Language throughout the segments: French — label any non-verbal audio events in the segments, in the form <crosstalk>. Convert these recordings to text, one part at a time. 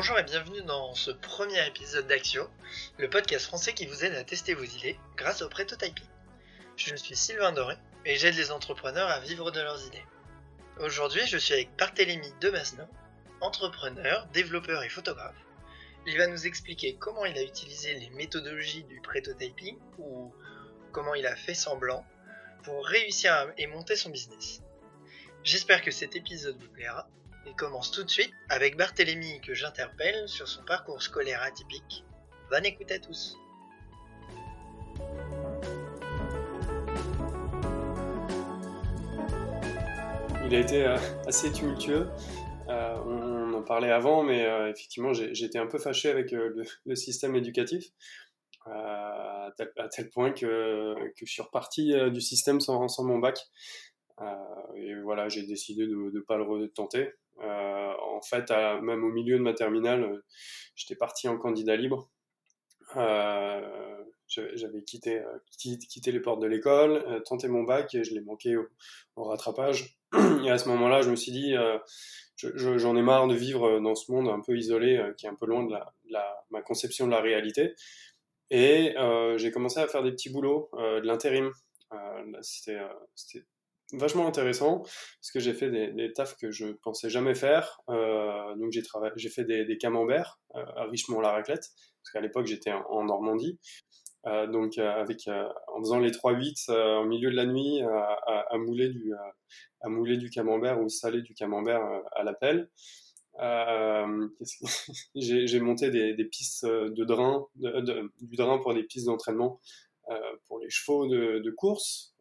Bonjour et bienvenue dans ce premier épisode d'Axio, le podcast français qui vous aide à tester vos idées grâce au prototyping. Je suis Sylvain Doré et j'aide les entrepreneurs à vivre de leurs idées. Aujourd'hui, je suis avec Barthélémy Demasno, entrepreneur, développeur et photographe. Il va nous expliquer comment il a utilisé les méthodologies du prototyping ou comment il a fait semblant pour réussir et monter son business. J'espère que cet épisode vous plaira et commence tout de suite avec Barthélemy que j'interpelle sur son parcours scolaire atypique. Bonne écoute à tous. Il a été euh, assez tumultueux. Euh, on en parlait avant, mais euh, effectivement, j'étais un peu fâché avec le, système éducatif, à tel, point que, je suis reparti du système sans, sans mon bac. et voilà, j'ai décidé de ne pas le retenter. Euh, en fait, même au milieu de ma terminale, euh, j'étais parti en candidat libre. Euh, j'avais quitté, les portes de l'école, tenté mon bac et je l'ai manqué au, rattrapage. <clears throat> Et à ce moment-là, je me suis dit, j'en ai marre de vivre dans ce monde un peu isolé, qui est un peu loin de, la, ma conception de la réalité. Et j'ai commencé à faire des petits boulots, de l'intérim. C'était vachement intéressant parce que j'ai fait des, des tafs que je pensais jamais faire. Euh, donc j'ai travaillé, j'ai fait des, camemberts euh, à Richemont-la-Raclette parce qu'à l'époque j'étais en, Normandie. Euh, donc euh, avec en faisant les 3-8 au milieu de la nuit à, mouler du à mouler du camembert ou saler du camembert à la pelle. <laughs> j'ai monté des, pistes de drain, du drain pour des pistes d'entraînement pour les chevaux de course.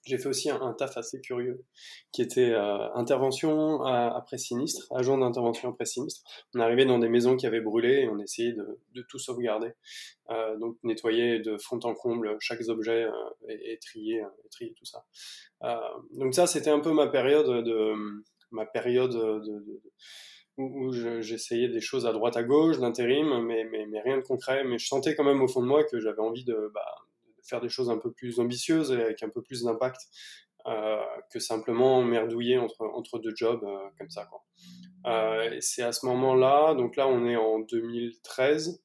Euh, j'ai fait aussi un, taf assez curieux, qui était euh, intervention après sinistre, agent d'intervention après sinistre. On arrivait dans des maisons qui avaient brûlé et on essayait de, de tout sauvegarder. Euh, donc nettoyer de fond en comble chaque objet euh, et, et, trier, et trier tout ça. donc ça, c'était un peu ma période de ma période de, de où, j'essayais des choses à droite à gauche, d'intérim, mais, mais, mais, rien de concret. Mais je sentais quand même au fond de moi que j'avais envie de, bah, faire des choses un peu plus ambitieuses et avec un peu plus d'impact euh, que simplement merdouiller entre, entre deux jobs euh, comme ça. Quoi. Euh, c'est à ce moment-là, donc là on est en 2013,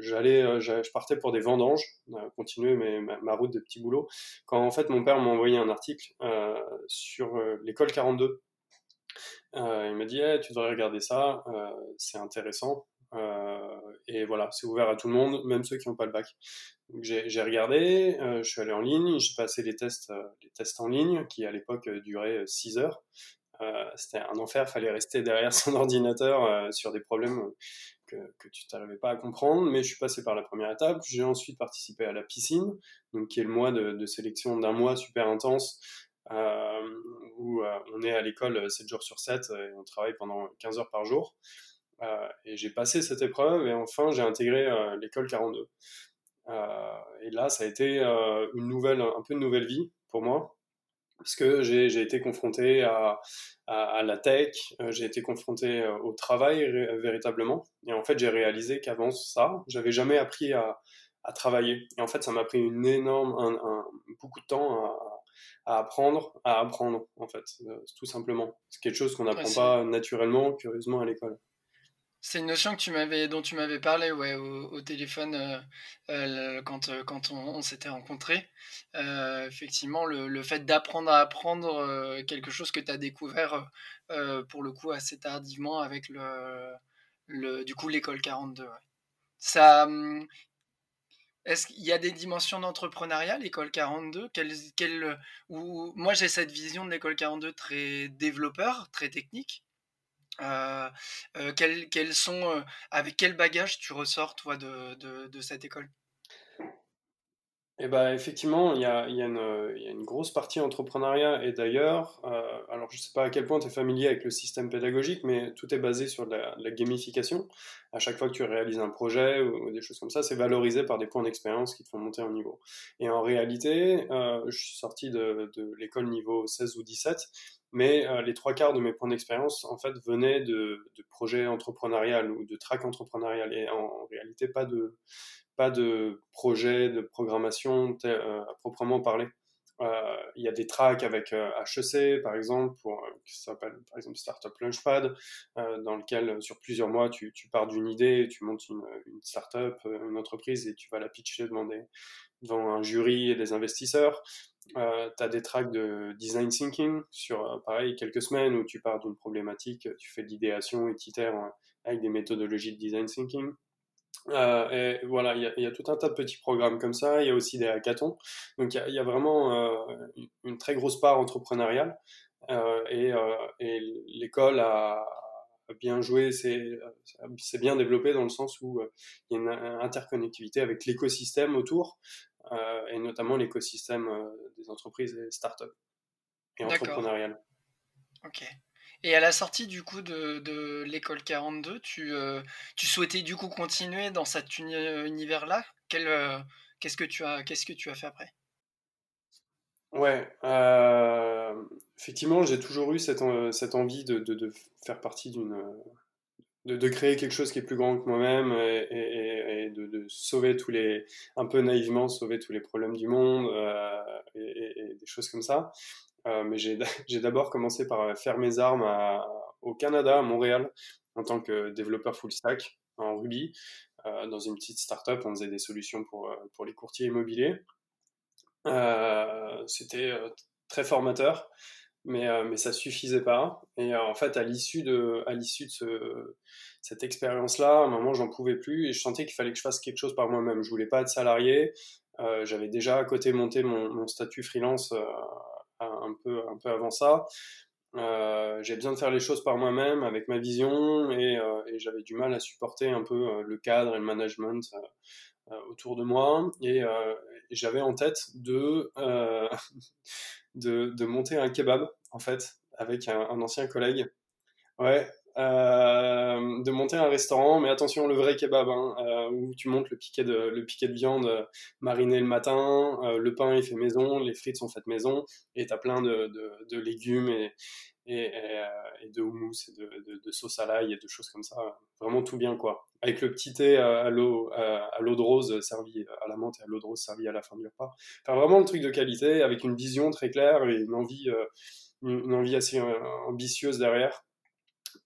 j'allais, je partais pour des vendanges, continuer ma, route de petit boulot, quand en fait mon père m'a envoyé un article sur l'école 42. il m'a dit eh, tu devrais regarder ça, c'est intéressant. Euh, et voilà, c'est ouvert à tout le monde, même ceux qui n'ont pas le bac. J'ai regardé, euh, je suis allé en ligne, j'ai passé les tests, euh, les tests en ligne qui à l'époque duraient 6 heures. C'était un enfer, fallait rester derrière son <laughs> ordinateur sur des problèmes que, que tu n'arrivais pas à comprendre, mais je suis passé par la première étape. J'ai ensuite participé à la piscine, donc qui est le mois de, sélection d'un mois super intense, où on est à l'école 7 jours sur 7 et on travaille pendant 15 heures par jour. Euh, et j'ai passé cette épreuve et enfin j'ai intégré euh, l'école 42. Euh, et là, ça a été une nouvelle, un peu une nouvelle vie pour moi parce que j'ai été confronté à, à, à la tech, j'ai été confronté au travail véritablement. Et en fait, j'ai réalisé qu'avant ça, j'avais jamais appris à, à, travailler. Et en fait, ça m'a pris une énorme, un, un, beaucoup de temps à, à, apprendre, à apprendre en fait, tout simplement. C'est quelque chose qu'on n'apprend pas naturellement, curieusement à l'école. C'est une notion dont tu m'avais parlé ouais, au, téléphone euh, euh, quand, euh, on, s'était rencontrés. effectivement, le, fait d'apprendre à apprendre quelque chose que tu as découvert pour le coup assez tardivement avec le, du coup l'école 42. Ça, hum, est-ce qu'il y a des dimensions d'entrepreneuriat, l'école 42 quelle, quelle, où, Moi, j'ai cette vision de l'école 42 très développeur, très technique. Euh, euh, quels, sont, euh, avec quel bagage tu ressors, toi, de, de cette école? Eh ben, effectivement, il y a, y, y a, une grosse partie entrepreneuriat et d'ailleurs, euh, alors je ne sais pas à quel point tu es familier avec le système pédagogique, mais tout est basé sur la, gamification. À chaque fois que tu réalises un projet ou, des choses comme ça, c'est valorisé par des points d'expérience qui te font monter en niveau. Et en réalité, euh, je suis sorti de, de l'école niveau 16 ou 17, mais euh, les trois quarts de mes points d'expérience, en fait, venaient de, de projets entrepreneurial ou de track entrepreneurial et en réalité pas de pas de projet de programmation euh, à proprement parler. il y a des tracks avec HEC, par exemple, pour, qui s'appelle par exemple Startup Launchpad, dans lequel sur plusieurs mois, tu, tu pars d'une idée, tu montes une, startup, une entreprise, et tu vas la pitcher devant, devant un jury et des investisseurs. Euh, tu as des tracks de design thinking sur, pareil, quelques semaines où tu pars d'une problématique, tu fais de l'idéation et tu avec des méthodologies de design thinking. Euh, et voilà, il y, y, a tout un tas de petits programmes comme ça. Il y a aussi des hackathons. Donc il y, y, a vraiment euh, une très grosse part entrepreneuriale. Euh, et, et l'école a, bien joué, c'est bien développé dans le sens où il y a une interconnectivité avec l'écosystème autour, et notamment l'écosystème des entreprises et startups et entrepreneuriales. Ok. Et à la sortie du coup de, de l'école 42, tu, euh, tu souhaitais du coup continuer dans cet univers-là? Euh, Qu'est-ce que tu as qu'est-ce que tu as fait après? Ouais, euh, effectivement, j'ai toujours eu cette, cette envie de, de, faire partie d'une de, de, créer quelque chose qui est plus grand que moi-même et, de, sauver tous les, un peu naïvement, sauver tous les problèmes du monde et, des choses comme ça. Euh, mais <laughs> j'ai d'abord commencé par faire mes armes au Canada, à Montréal, en tant que développeur full stack en Ruby. Euh, dans une petite startup, on faisait des solutions pour, euh, les courtiers immobiliers. Euh, C'était euh, très formateur, mais, euh, mais ça suffisait pas. Et en fait, à l'issue de, cette expérience-là, à un moment, j'en pouvais plus et je sentais qu'il fallait que je fasse quelque chose par moi-même. Je voulais pas être salarié. J'avais déjà à côté monté mon, mon statut freelance un peu, un peu avant ça. Euh, j'ai besoin de faire les choses par moi-même avec ma vision et, euh, j'avais du mal à supporter un peu euh, le cadre et le management euh, autour de moi et, j'avais en tête de, <laughs> de, de monter un kebab en fait avec un, un ancien collègue ouais euh, de monter un restaurant, mais attention, le vrai kebab, hein, euh, où tu montes le piquet de, viande mariné le matin, euh, le pain est fait maison, les frites sont faites maison, et tu as plein de, légumes et, de houmous et de, de, sauce à l'ail et de choses comme ça. Vraiment tout bien, quoi. Avec le petit thé à l'eau, de rose servi à la menthe et à l'eau de rose servi à la fin du repas. Enfin, vraiment le truc de qualité, avec une vision très claire et une envie assez ambitieuse derrière.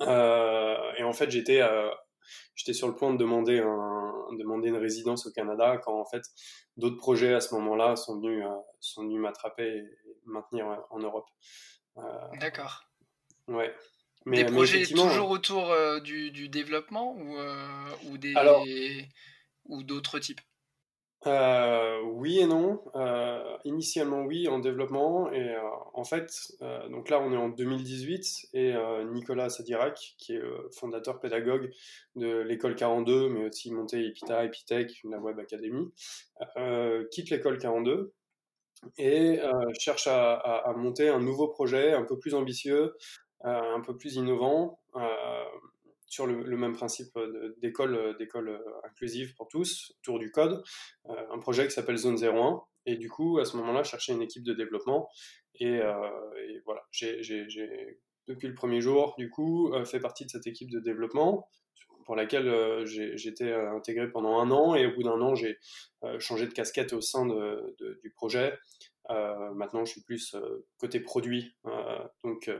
Euh, et en fait, j'étais euh, j'étais sur le point de demander, un, demander une résidence au Canada quand en fait d'autres projets à ce moment-là sont venus, euh, sont venus m'attraper et maintenir en Europe. D'accord. Ouais. Mais, des projets toujours autour du, du, développement ou, ou des ou d'autres types? Euh, oui et non. Euh, initialement oui, en développement. Et euh, en fait, donc là on est en 2018 et Nicolas Sadirac, qui est fondateur pédagogue de l'école 42, mais aussi monté Epita, Epitech, la Web Academy, quitte l'école 42 et cherche à, à, à, monter un nouveau projet un peu plus ambitieux, un peu plus innovant sur le, même principe d'école d'école inclusive pour tous, autour du code, euh, un projet qui s'appelle Zone 01. Et du coup, à ce moment-là, chercher une équipe de développement. Et, euh, voilà, j'ai, depuis le premier jour, du coup, euh, fait partie de cette équipe de développement pour laquelle euh, j'étais intégré pendant un an. Et au bout d'un an, j'ai euh, changé de casquette au sein du projet. maintenant, je suis plus côté produit. donc,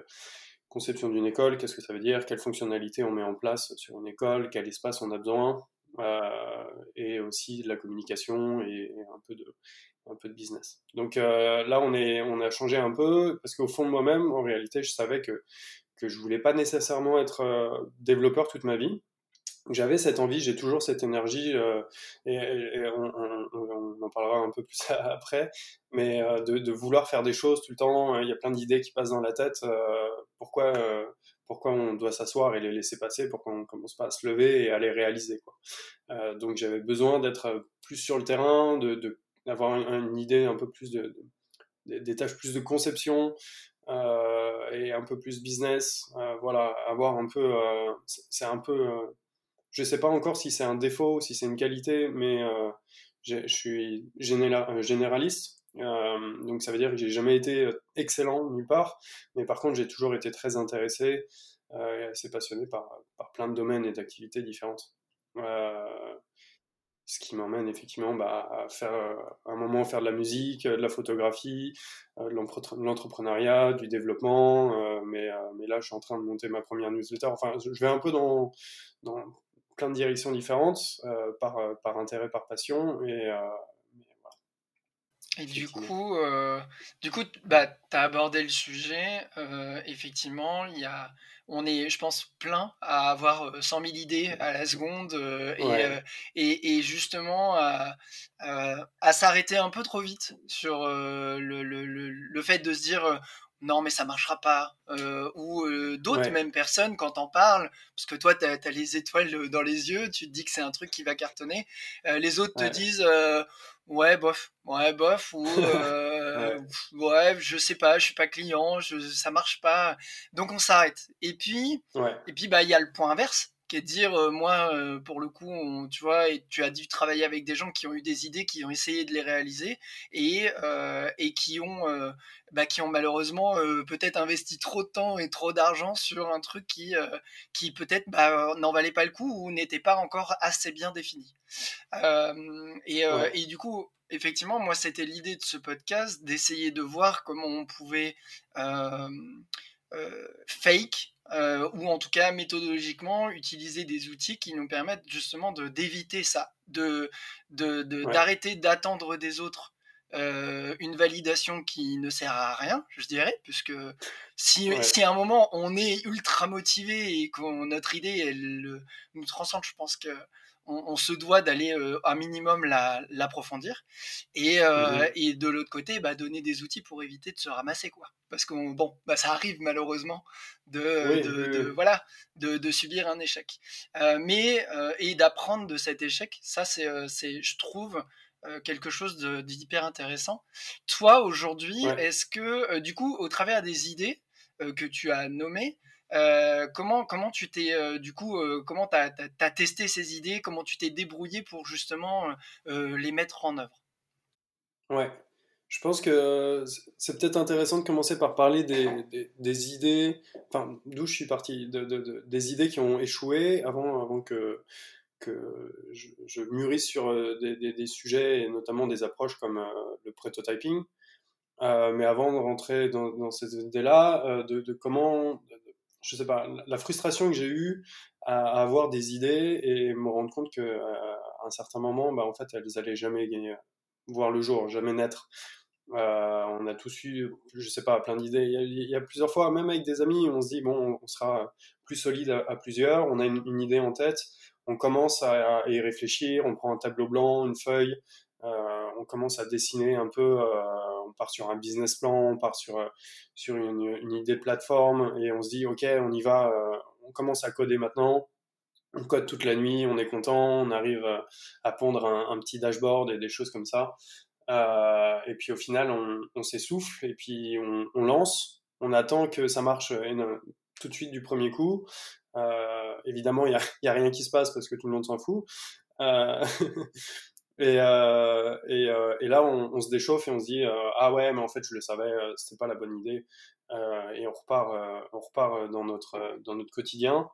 conception d'une école, qu'est-ce que ça veut dire, quelles fonctionnalités on met en place sur une école, quel espace on a besoin, euh, et aussi de la communication et, un peu de business. Donc euh, là, on a changé un peu parce qu'au fond de moi-même, en réalité, je savais que que je voulais pas nécessairement être euh, développeur toute ma vie j'avais cette envie, j'ai toujours cette énergie, et, on, en parlera un peu plus <laughs> après, mais euh, de, de, vouloir faire des choses tout le temps. Il y a plein d'idées qui passent dans la tête. Euh, pourquoi, euh, pourquoi on doit s'asseoir et les laisser passer Pourquoi on commence pas à se lever et à les réaliser. Euh, Donc j'avais besoin d'être plus sur le terrain, de d'avoir une, une, idée un peu plus de, de, des tâches plus de conception. et un peu plus business, voilà, avoir un peu, c'est un peu je sais pas encore si c'est un défaut, si c'est une qualité, mais euh, je suis euh, généraliste. Euh, donc ça veut dire que j'ai jamais été euh, excellent nulle part, mais par contre j'ai toujours été très intéressé et assez passionné par, par plein de domaines et d'activités différentes. Ce qui m'emmène effectivement bah, à faire à un moment faire de la musique, de la photographie, de l'entrepreneuriat, du développement. mais, mais là, je suis en train de monter ma première newsletter. Enfin, je vais un peu dans plein de directions différentes, par, par intérêt, par passion. Et, et du coup, du coup, bah, tu as abordé le sujet. effectivement, il y a, on est, je pense, plein à avoir 100 000 idées à la seconde et, et, justement à, à s'arrêter un peu trop vite sur le, le, le, le, fait de se dire non mais ça marchera pas. Ou d'autres même personnes quand t'en parles parce que toi tu as, les étoiles dans les yeux tu te dis que c'est un truc qui va cartonner. Les autres te disent ouais bof ouais bof ou <laughs> ouais. je sais pas je suis pas client je, ça marche pas. Donc on s'arrête. Et puis et puis bah il y a le point inverse qui est de dire moi pour le coup tu vois et tu as dû travailler avec des gens qui ont eu des idées qui ont essayé de les réaliser et, et qui ont bah, qui ont malheureusement peut-être investi trop de temps et trop d'argent sur un truc qui qui peut-être bah, n'en valait pas le coup ou n'était pas encore assez bien défini. Et, et du coup effectivement moi c'était l'idée de ce podcast d'essayer de voir comment on pouvait fake euh, ou en tout cas méthodologiquement utiliser des outils qui nous permettent justement de d'éviter ça, de d'arrêter d'attendre des autres euh, une validation qui ne sert à rien, je dirais, puisque si, si à un moment on est ultra motivé et que notre idée elle nous transcende, je pense que on, se doit d'aller euh, un minimum l'approfondir. et, euh, mmh et, de l'autre côté, bah, donner des outils pour éviter de se ramasser. quoi. Parce que bon, bah, ça arrive malheureusement de, de, voilà, de, subir un échec. Euh, mais, et d'apprendre de cet échec, ça c'est, je trouve, quelque chose d'hyper intéressant. Toi, aujourd'hui, est-ce que, du coup, au travers des idées que tu as nommées, euh, comment, comment tu t'es, euh, du coup, euh, comment tu testé ces idées? Comment tu t'es débrouillé pour justement les mettre en œuvre? Ouais, je pense que c'est peut-être intéressant de commencer par parler des, des, idées, enfin, d'où je suis parti, de, des idées qui ont échoué avant, avant que, que je, mûrisse sur des, des, sujets et notamment des approches comme le prototyping. mais avant de rentrer dans, dans ces idées-là, de, comment, je sais pas, la frustration que j'ai eue à, avoir des idées et me rendre compte que euh, à un certain moment, bah, en fait, elles allaient jamais gagner, voir le jour, jamais naître. Euh, on a tous eu, je sais pas, plein d'idées. Il, y, a plusieurs fois, même avec des amis, on se dit bon, on sera plus solide à, plusieurs. On a une, idée en tête, on commence à, y réfléchir, on prend un tableau blanc, une feuille, euh, on commence à dessiner un peu on part sur un business plan, on part sur, euh, une, idée de plateforme et on se dit, OK, on y va, euh, on commence à coder maintenant. On code toute la nuit, on est content, on arrive à pondre un, petit dashboard et des choses comme ça. Euh, et puis au final, on, s'essouffle et puis on, lance. On attend que ça marche tout de suite du premier coup. évidemment, il n'y a, a, rien qui se passe parce que tout le monde s'en fout. <laughs> Et, euh, euh, et, là, on, se déchauffe et on se dit euh, ah ouais, mais en fait, je le savais, c'était pas la bonne idée. Et on repart, on repart dans notre dans notre quotidien,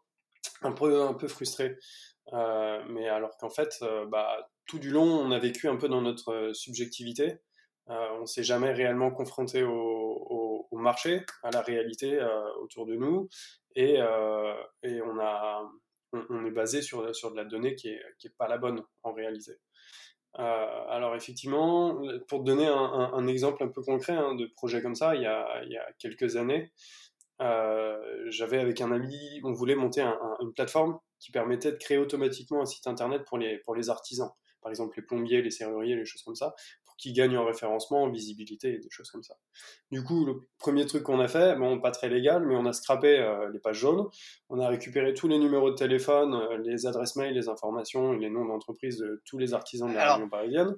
un peu un peu frustré. mais alors qu'en fait, bah, tout du long, on a vécu un peu dans notre subjectivité. on s'est jamais réellement confronté au, marché, à la réalité autour de nous, et, on, on, est basé sur, sur de la donnée qui est, qui est pas la bonne en réalité. Euh, alors effectivement, pour te donner un, exemple un peu concret hein, de projet comme ça, il y a, il y a quelques années, euh, j'avais avec un ami, on voulait monter une plateforme qui permettait de créer automatiquement un site internet pour les, pour les artisans, par exemple les plombiers, les serruriers, les choses comme ça, qui gagnent en référencement, en visibilité et des choses comme ça. Du coup, le premier truc qu'on a fait, bon, pas très légal, mais on a scrappé euh, les pages jaunes, on a récupéré tous les numéros de téléphone, euh, les adresses mail, les informations et les noms d'entreprise de tous les artisans de la région parisienne.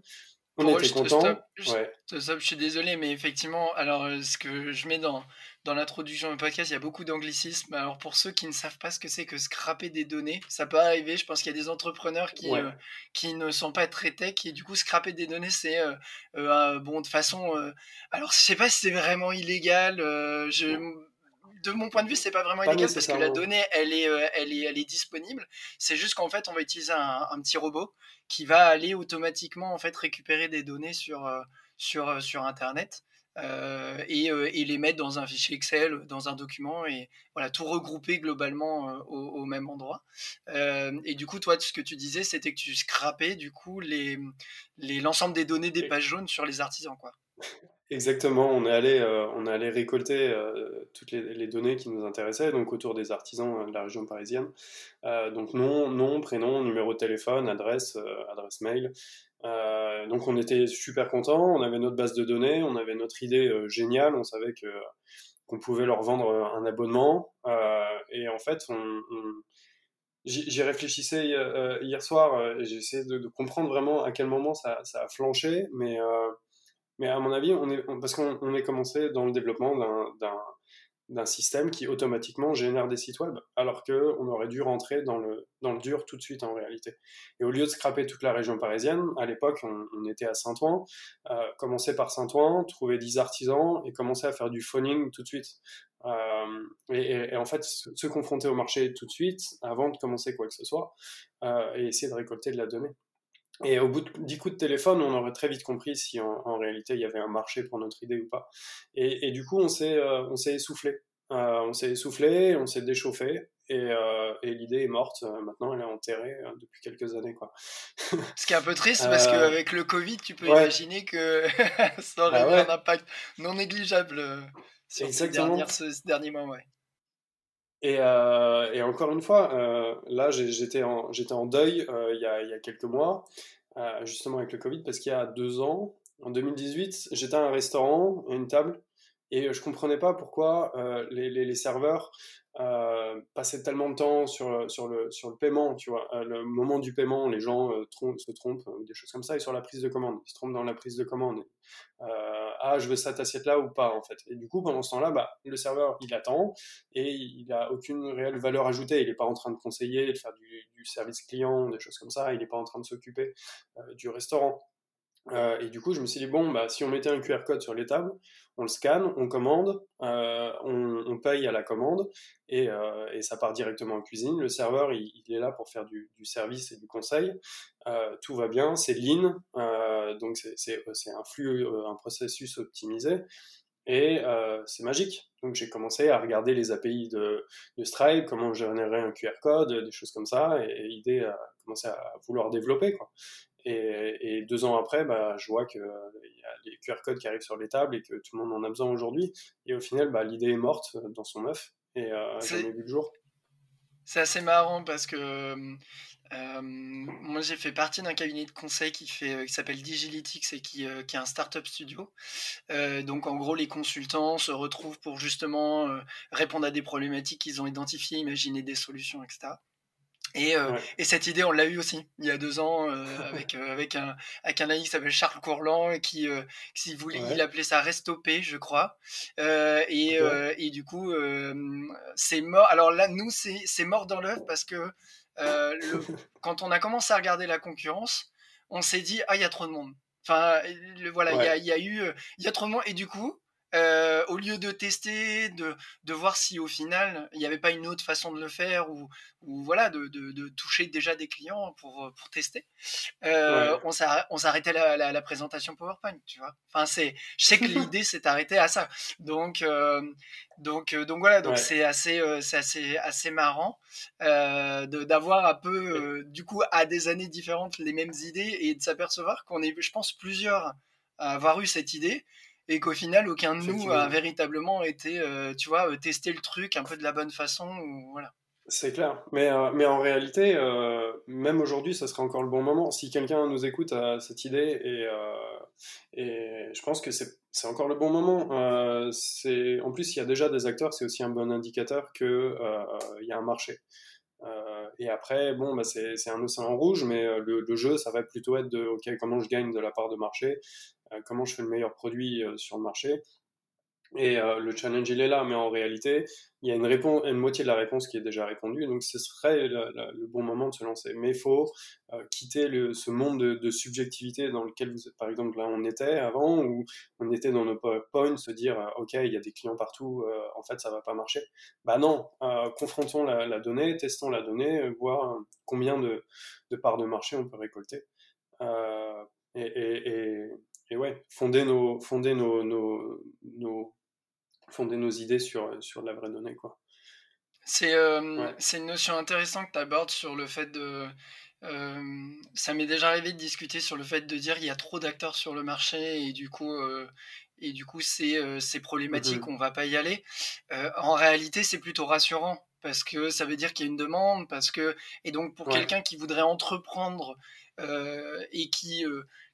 On était contents. Ouais. je suis désolé, mais effectivement, alors euh, ce que je mets dans, dans l'introduction du podcast, il y a beaucoup d'anglicismes. Alors pour ceux qui ne savent pas ce que c'est que scraper des données, ça peut arriver. Je pense qu'il y a des entrepreneurs qui, euh, qui ne sont pas très tech et du coup scraper des données, c'est euh, euh bon de façon. alors je sais pas si c'est vraiment illégal. je de mon point de vue, c'est pas vraiment illégal parce que la donnée, elle est, elle est, elle est disponible. C'est juste qu'en fait, on va utiliser un, un, petit robot qui va aller automatiquement en fait récupérer des données sur, sur, sur Internet. Euh, euh, et, les mettre dans un fichier Excel, dans un document, et voilà, tout regrouper globalement euh, au, même endroit. et du coup, toi, ce que tu disais, c'était que tu scrapais du coup les, l'ensemble des données des pages jaunes sur les artisans, quoi. Exactement, on est allé, on est allé récolter toutes les, données qui nous intéressaient, donc autour des artisans de la région parisienne. donc nom, nom, prénom, numéro de téléphone, adresse, adresse mail, euh, donc on était super contents, on avait notre base de données, on avait notre idée euh, géniale, on savait que qu'on pouvait leur vendre un abonnement. Euh, et en fait, on, j'y réfléchissais hier soir et j'ai essayé de, comprendre vraiment à quel moment ça, ça a flanché. Mais, mais à mon avis, on est, parce qu'on est commencé dans le développement d'un d'un système qui automatiquement génère des sites web, alors qu'on aurait dû rentrer dans le, dur tout de suite en réalité. Et au lieu de scraper toute la région parisienne, à l'époque on, était à Saint-Ouen, euh, commencer par Saint-Ouen, trouver 10 artisans et commencer à faire du phoning tout de suite. Euh, et, en fait se, confronter au marché tout de suite avant de commencer quoi que ce soit euh, et essayer de récolter de la donnée. Et au bout de 10 coups de téléphone, on aurait très vite compris si en, réalité il y avait un marché pour notre idée ou pas. Et, du coup, on s'est euh, essoufflé. Euh, on s'est essoufflé, on s'est déchauffé, et, euh, et l'idée est morte. Maintenant, elle est enterrée depuis quelques années. Quoi. <laughs> Ce qui est un peu triste, parce qu'avec le Covid, tu peux imaginer que <laughs> ça aurait bah eu un impact non négligeable sur ces derniers, mois. Ouais. Et, euh, et, encore une fois, euh, là, j'étais en, en, deuil euh, il, y a, il, y a, quelques mois, justement avec le Covid, parce qu'il y a deux ans, en 2018, j'étais à un restaurant, à une table, et je comprenais pas pourquoi euh, les, serveurs euh, passaient tellement de temps sur, le, paiement, tu vois. le moment du paiement, les gens se trompent, des choses comme ça, et sur la prise de commande. Ils se trompent dans la prise de commande. Euh, ah, je veux cette assiette-là ou pas, en fait. Et du coup, pendant ce temps-là, bah, le serveur, il attend et il n'a aucune réelle valeur ajoutée. Il n'est pas en train de conseiller, de faire du, service client, des choses comme ça. Il n'est pas en train de s'occuper euh, du restaurant. Euh, et du coup, je me suis dit, bon, bah, si on mettait un QR code sur les tables, on le scanne, on commande, euh, on, paye à la commande et, euh, et, ça part directement en cuisine. Le serveur, il, est là pour faire du, service et du conseil. Tout va bien, c'est lean, donc c'est un flux, un processus optimisé et c'est magique. Donc j'ai commencé à regarder les API de, Stripe, comment générer un QR code, des choses comme ça, et, l'idée a commencé à vouloir développer. Et, deux ans après, bah, je vois qu'il euh, y a les QR codes qui arrivent sur les tables et que tout le monde en a besoin aujourd'hui. Et au final, bah, l'idée est morte euh, dans son œuf et euh, jamais vu le jour. C'est assez marrant parce que euh, moi j'ai fait partie d'un cabinet de conseil qui, fait, qui s'appelle Digilytics et qui, qui est un startup studio. donc en gros, les consultants se retrouvent pour justement répondre à des problématiques qu'ils ont identifiées, imaginer des solutions, etc. Et, euh, et, cette idée, on l'a eu aussi il y a deux ans euh, avec, euh, avec, un, avec un ami qui s'appelle Charles Courland qui, si vous voulez, il appelait ça Restopé, je crois. et, et, du coup, c'est mort. Alors là, nous, c'est mort dans l'œuf parce que le, <laughs> quand on a commencé à regarder la concurrence, on s'est dit, ah, il y a trop de monde. Enfin, le, voilà, il y, a, y, a, eu, il y a trop de monde. Et du coup, euh, au lieu de tester, de, de, voir si au final il n'y avait pas une autre façon de le faire ou, ou voilà, de, de, de, toucher déjà des clients pour, pour tester, euh, on s'arrêtait la, la, la, présentation PowerPoint, tu vois. Enfin, c'est, je sais que l'idée s'est arrêtée à ça. Donc, euh, donc, euh, donc voilà, donc c'est assez, euh, assez, assez marrant d'avoir un peu, du coup, à des années différentes les mêmes idées et de s'apercevoir qu'on est, je pense, plusieurs à avoir eu cette idée et qu'au final aucun de nous a véritablement été euh, tu vois euh, tester le truc un peu de la bonne façon ou, voilà. C'est clair. Mais, euh, mais en réalité même aujourd'hui ça serait encore le bon moment. Si quelqu'un nous écoute à cette idée et, et je pense que c'est encore le bon moment. C'est en plus il y a déjà des acteurs c'est aussi un bon indicateur que il y a un marché. Et après, bon, bah c'est un océan rouge, mais le, le, jeu, ça va plutôt être de, OK, comment je gagne de la part de marché, comment je fais le meilleur produit euh, sur le marché. Et euh, le challenge, il est là, mais en réalité, il y a une, moitié de la réponse qui est déjà répondue, donc ce serait le, bon moment de se lancer. Mais il faut euh, quitter ce monde de, subjectivité dans lequel vous êtes, par exemple, là, on était avant, où on était dans nos PowerPoint, se dire, euh, OK, il y a des clients partout, en fait, ça va pas marcher. Bah non, confrontons la, donnée, testons la donnée, voir combien de, parts de marché on peut récolter. et, et ouais, fonder nos, fonder nos, nos, nos fonder nos idées sur, sur de la vraie donnée. Quoi. C'est euh, une notion intéressante que tu abordes sur le fait de... Euh, ça m'est déjà arrivé de discuter sur le fait de dire il y a trop d'acteurs sur le marché et du coup, euh, et du coup c'est problématique, mmh on va pas y aller. en réalité, c'est plutôt rassurant parce que ça veut dire qu'il y a une demande, parce que et donc pour quelqu'un qui voudrait entreprendre et qui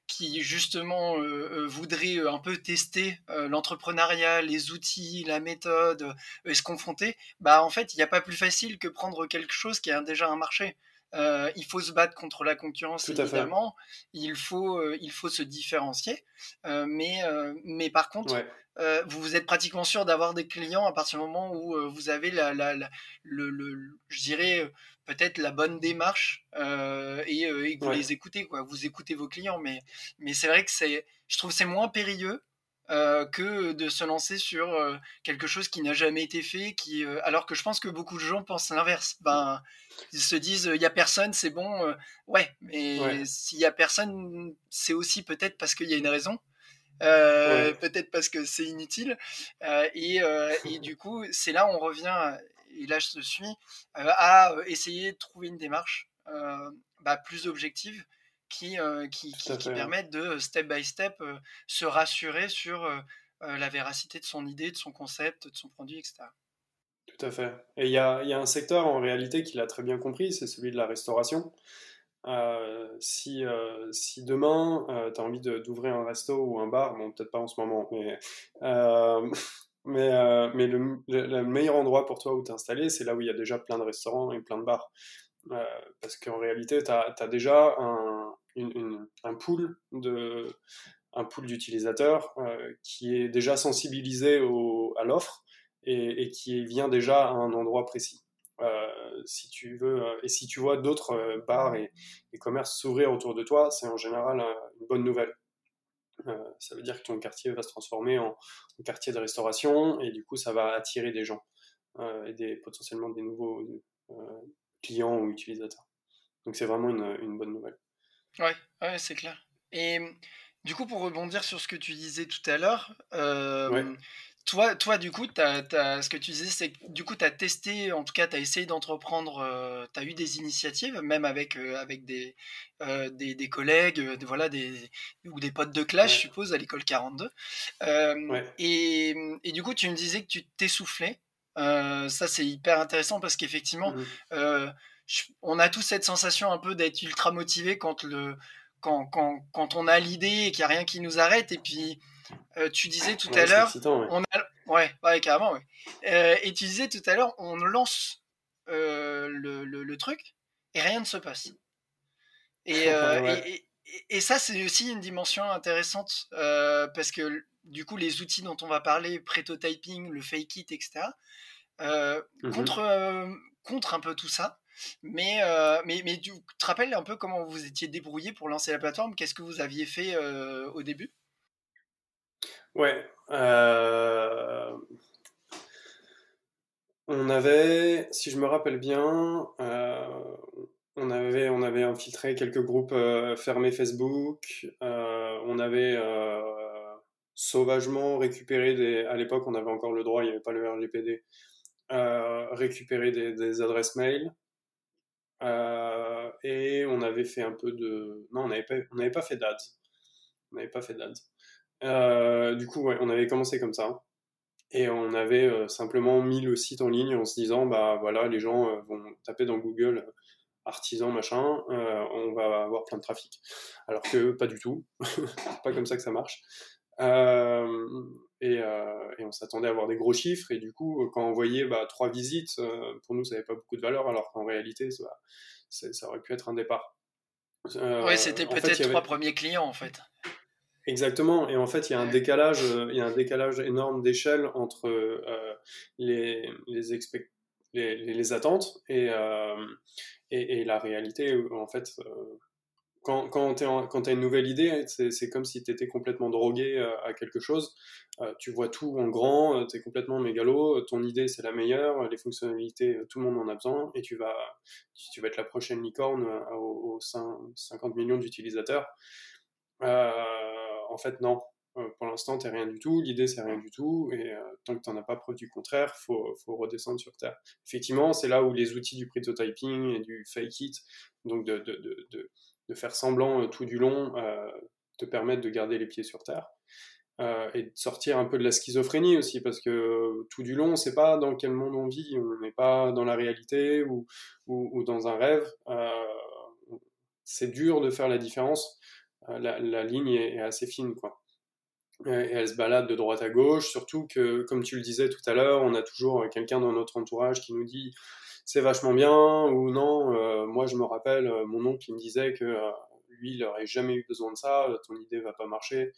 qui justement euh, euh, voudrait euh, un peu tester l'entrepreneuriat, les outils, la méthode, et se confronter, bah en fait il n'y a pas plus facile que prendre quelque chose qui a déjà un marché. il faut se battre contre la concurrence évidemment, il faut, il faut se différencier, mais, mais par contre, vous, vous êtes pratiquement sûr d'avoir des clients à partir du moment où vous avez la, la, le, le, je dirais peut-être la bonne démarche euh, et, euh, et, que vous les écoutez quoi. Vous écoutez vos clients mais mais c'est vrai que c'est je trouve c'est moins périlleux euh, que de se lancer sur quelque chose qui n'a jamais été fait qui alors que je pense que beaucoup de gens pensent l'inverse. Ben ils se disent il y a personne c'est bon ouais mais s'il y a personne c'est aussi peut-être parce qu'il y a une raison peut-être parce que c'est inutile et, et, du coup c'est là on revient et là je te suis, euh, à euh, essayer de trouver une démarche euh, bah, plus objective qui, qui, qui, permette de, step by step, se rassurer sur la véracité de son idée, de son concept, de son produit, etc. Tout à fait. Et il y a, y a, un secteur en réalité qu'il a très bien compris, c'est celui de la restauration. si, si demain tu as envie d'ouvrir un resto ou un bar, bon, peut-être pas en ce moment, mais mais, euh, mais le, le, meilleur endroit pour toi où t'installer, c'est là où il y a déjà plein de restaurants et plein de bars. Euh, parce qu'en réalité, tu as, déjà un, un pool de un pool d'utilisateurs euh, qui est déjà sensibilisé au, à l'offre et, et, qui vient déjà à un endroit précis. Si tu veux et si tu vois d'autres bars et, et commerces s'ouvrir autour de toi, c'est en général une bonne nouvelle. Euh, ça veut dire que ton quartier va se transformer en, quartier de restauration et du coup ça va attirer des gens euh, et des, potentiellement des nouveaux euh, clients ou utilisateurs. Donc c'est vraiment une, bonne nouvelle. Ouais, ouais c'est clair. Et du coup, pour rebondir sur ce que tu disais tout à l'heure, toi, toi, du coup, ce que tu disais, c'est que du coup, tu as testé, en tout cas, tu as essayé d'entreprendre, euh, tu as eu des initiatives, même avec, euh, avec des, euh, des, des, collègues, voilà, des, ou des potes de classe, je suppose, à l'école 42. Et, et, du coup, tu me disais que tu t'essoufflais. ça, c'est hyper intéressant parce qu'effectivement, mmh on a tous cette sensation un peu d'être ultra motivé quand, le, quand, quand, quand on a l'idée et qu'il n'y a rien qui nous arrête. Et puis, euh, tu disais tout à l'heure, on a, ouais, ouais, carrément, ouais. Euh, et tu disais tout à l'heure, on lance euh, le, le, truc et rien ne se passe. <laughs> Et, et, et, ça, c'est aussi une dimension intéressante parce que du coup, les outils dont on va parler, prototyping, le fake it, etc., mmh contre, contre un peu tout ça. Mais, mais, mais tu te rappelles un peu comment vous étiez débrouillé pour lancer la plateforme? Qu'est-ce que vous aviez fait au début? Ouais. Euh, on avait, si je me rappelle bien, euh, on avait, on avait infiltré quelques groupes euh, fermés Facebook. on avait sauvagement récupéré des. À l'époque, on avait encore le droit, il n'y avait pas le RGPD. récupéré des, adresses mail. et on avait fait un peu de. Non, on n'avait pas, pas fait d'ads. On n'avait pas fait d'ads. Euh, du coup, ouais, on avait commencé comme ça. Et on avait euh, simplement mis le site en ligne en se disant, bah voilà, les gens euh, vont taper dans Google artisan machin, on va avoir plein de trafic. Alors que pas du tout, c'est <laughs> pas comme ça que ça marche. Et, et, on s'attendait à avoir des gros chiffres, et du coup, quand on voyait bah, trois visites, pour nous, ça n'avait pas beaucoup de valeur, alors qu'en réalité, ça, ça, aurait pu être un départ. oui, c'était peut-être trois premiers clients en fait. Exactement, et en fait, il y a un décalage, il y a un décalage énorme d'échelle entre les, les, les, les, attentes et, et, et, la réalité. En fait, quand, quand tu as une nouvelle idée, c'est comme si tu étais complètement drogué euh, à quelque chose. Euh, tu vois tout en grand, euh, tu es complètement mégalo, ton idée c'est la meilleure, les fonctionnalités, tout le monde en a besoin, et tu vas, tu vas être la prochaine licorne aux, 50 millions d'utilisateurs. En fait, non. pour l'instant, tu rien du tout, l'idée c'est rien du tout, et tant que tu n'en as pas produit contraire, il faut, faut, redescendre sur Terre. Effectivement, c'est là où les outils du prototyping et du fake it, donc de, faire semblant euh, tout du long euh, te permettre de garder les pieds sur terre. Euh, et de sortir un peu de la schizophrénie aussi, parce que tout du long, on ne sait pas dans quel monde on vit, on n'est pas dans la réalité ou, dans un rêve. c'est dur de faire la différence. La, ligne est, assez fine, quoi. Et elle se balade de droite à gauche, surtout que, comme tu le disais tout à l'heure, on a toujours quelqu'un dans notre entourage qui nous dit c'est vachement bien ou non. Euh, moi, je me rappelle euh, mon oncle qui me disait que euh, lui, il n'aurait jamais eu besoin de ça, ton idée va pas marcher,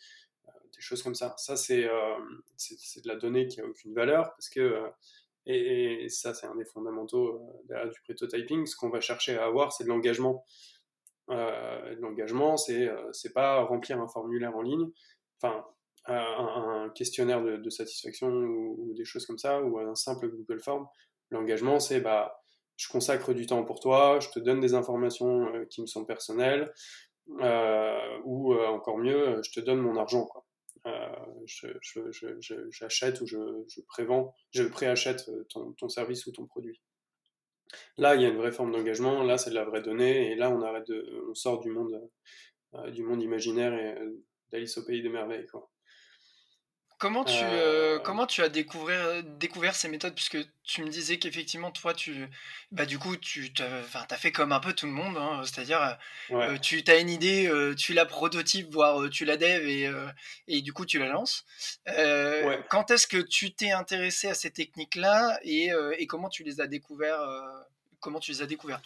des choses comme ça. Ça, c'est de la donnée qui a aucune valeur parce que et, ça, c'est un des fondamentaux du prototyping. Ce qu'on va chercher à avoir, c'est de l'engagement. L'engagement, c'est c'est pas remplir un formulaire en ligne, enfin un, questionnaire de, satisfaction ou, ou, des choses comme ça, ou un simple Google Form. L'engagement, c'est bah, je consacre du temps pour toi, je te donne des informations euh, qui me sont personnelles, euh, ou euh, encore mieux, je te donne mon argent. Quoi. j'achète ou je, je prévends, je préachète ton, service ou ton produit. Là, il y a une vraie forme d'engagement, là, c'est de la vraie donnée, et là, on, arrête de, on sort du monde, du monde imaginaire et d'Alice au pays des merveilles. Comment tu, euh, euh, comment tu as découvert, euh, découvert ces méthodes? Puisque tu me disais qu'effectivement, toi, tu, bah, du coup, tu as fait comme un peu tout le monde. Hein, c'est-à-dire, tu as une idée, tu la prototypes, voire tu la dev et, et du coup, tu la lances. Quand est-ce que tu t'es intéressé à ces techniques-là et, et, comment tu les as découvert Comment tu les as découvertes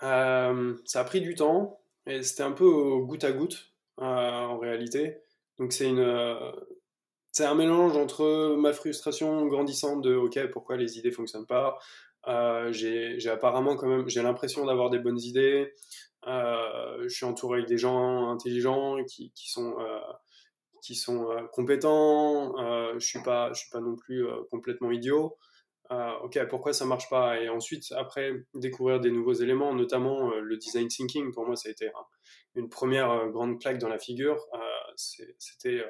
Ça a pris du temps et c'était un peu au goutte à goutte en réalité. Donc c'est une, c'est un mélange entre ma frustration grandissante de ok pourquoi les idées fonctionnent pas euh, j'ai apparemment quand même j'ai l'impression d'avoir des bonnes idées euh, je suis entouré avec des gens intelligents qui, qui sont euh, qui sont compétents je suis pas je suis pas non plus complètement idiot ok pourquoi ça marche pas? Et ensuite après découvrir des nouveaux éléments notamment le design thinking pour moi ça a été une première grande claque dans la figure c'était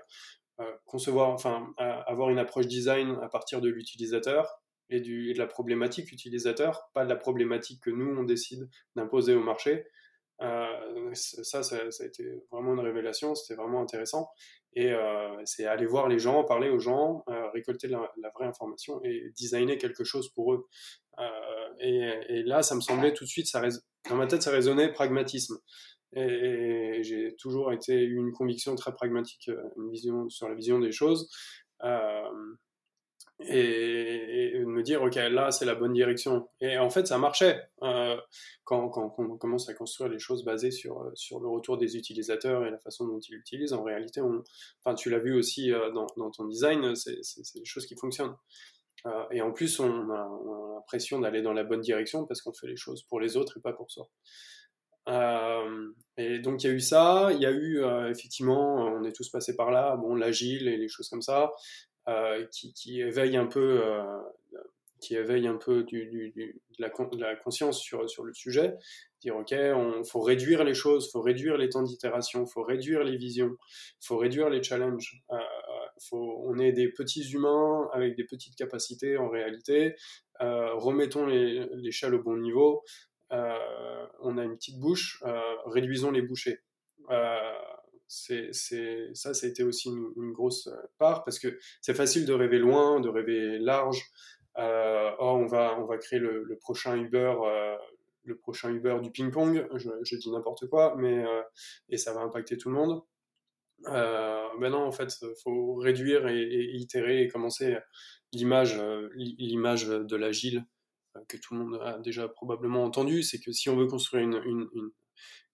concevoir, enfin, avoir une approche design à partir de l'utilisateur et, du, de la problématique utilisateur, pas de la problématique que nous on décide d'imposer au marché. Euh, ça, ça, a été vraiment une révélation, c'était vraiment intéressant. Et euh, c'est aller voir les gens, parler aux gens, récolter la, vraie information et designer quelque chose pour eux. Et, et, là, ça me semblait tout de suite, ça dans ma tête, ça résonnait pragmatisme. Et, j'ai toujours été une conviction très pragmatique, euh, une vision sur la vision des choses. Euh, et, et, me dire, ok, là, c'est la bonne direction. Et en fait, ça marchait. Euh, quand, on commence à construire les choses basées sur, sur le retour des utilisateurs et la façon dont ils l'utilisent, en réalité, enfin, tu l'as vu aussi dans, ton design, c'est des choses qui fonctionnent. et en plus, on a l'impression d'aller dans la bonne direction parce qu'on fait les choses pour les autres et pas pour soi. Euh, et donc il y a eu ça, il y a eu euh, effectivement, on est tous passés par là, bon l'agile et les choses comme ça, euh, qui, qui éveillent un peu, qui éveille un peu de, la, conscience sur, sur le sujet. Dire ok, on faut réduire les choses, faut réduire les temps d'itération, faut réduire les visions, faut réduire les challenges. faut, on est des petits humains avec des petites capacités en réalité. remettons l'échelle au bon niveau. Euh, on a une petite bouche, euh, réduisons les bouchées. Euh, c'est, ça, ça a été aussi une, grosse part parce que c'est facile de rêver loin, de rêver large. oh, on va, on va créer le, prochain Uber, le prochain Uber du ping-pong. Je, dis n'importe quoi, mais et ça va impacter tout le monde. ben non, en fait, faut réduire et, et itérer et commencer l'image, l'image de l'agile que tout le monde a déjà probablement entendu, c'est que si on veut construire une,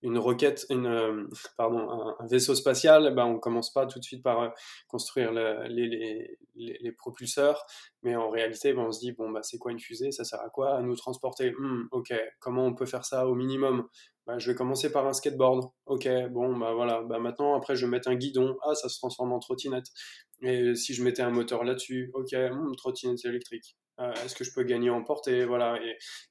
une roquette, une, euh, <laughs> pardon, un, vaisseau spatial, ben, on commence pas tout de suite par euh, construire les, les, les, propulseurs, mais en réalité, ben, on se dit, bon, bah, c'est quoi une fusée? Ça sert à quoi? À nous transporter. Hmm, Ok, comment on peut faire ça au minimum? Bah, Je vais commencer par un skateboard. Ok, bon, bah voilà, bah, maintenant, après, je vais mettre un guidon. Ah, ça se transforme en trottinette. Et si je mettais un moteur là-dessus, ok, hmm, trottinette électrique. Euh, est-ce que je peux gagner en portée voilà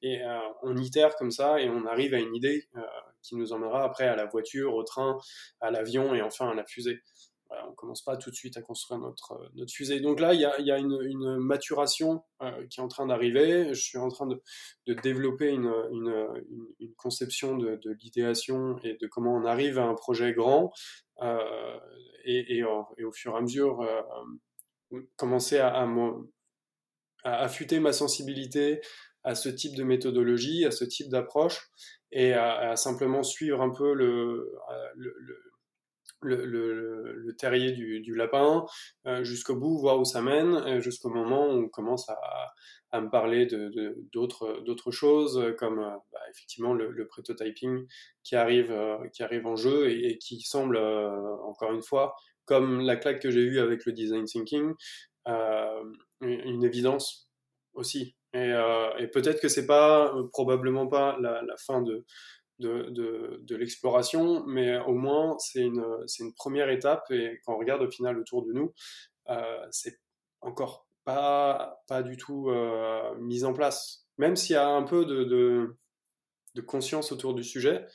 et, euh, on itère comme ça et on arrive à une idée euh, qui nous emmènera après à la voiture au train à l'avion et enfin à la fusée. Voilà, on commence pas tout de suite à construire notre fusée. Donc là il y a, une, maturation qui est en train d'arriver. Je suis en train de, développer une, conception de, l'idéation et de comment on arrive à un projet grand et, au fur et à mesure commencer à à affûter ma sensibilité à ce type de méthodologie, à ce type d'approche, et à, simplement suivre un peu le, le, le, le, le terrier du, du lapin euh, jusqu'au bout, voir où ça mène, euh, jusqu'au moment où on commence à, à me parler de d'autres d'autres choses, comme euh, bah, effectivement le, prototyping qui arrive, qui arrive en jeu et, qui semble, encore une fois, comme la claque que j'ai eue avec le design thinking, une évidence aussi. Et, euh, et peut-être que c'est pas, euh, probablement pas la, fin de, l'exploration, mais au moins c'est une, première étape. Et quand on regarde au final autour de nous, euh, c'est encore pas, du tout euh, mis en place. Même s'il y a un peu de conscience autour du sujet,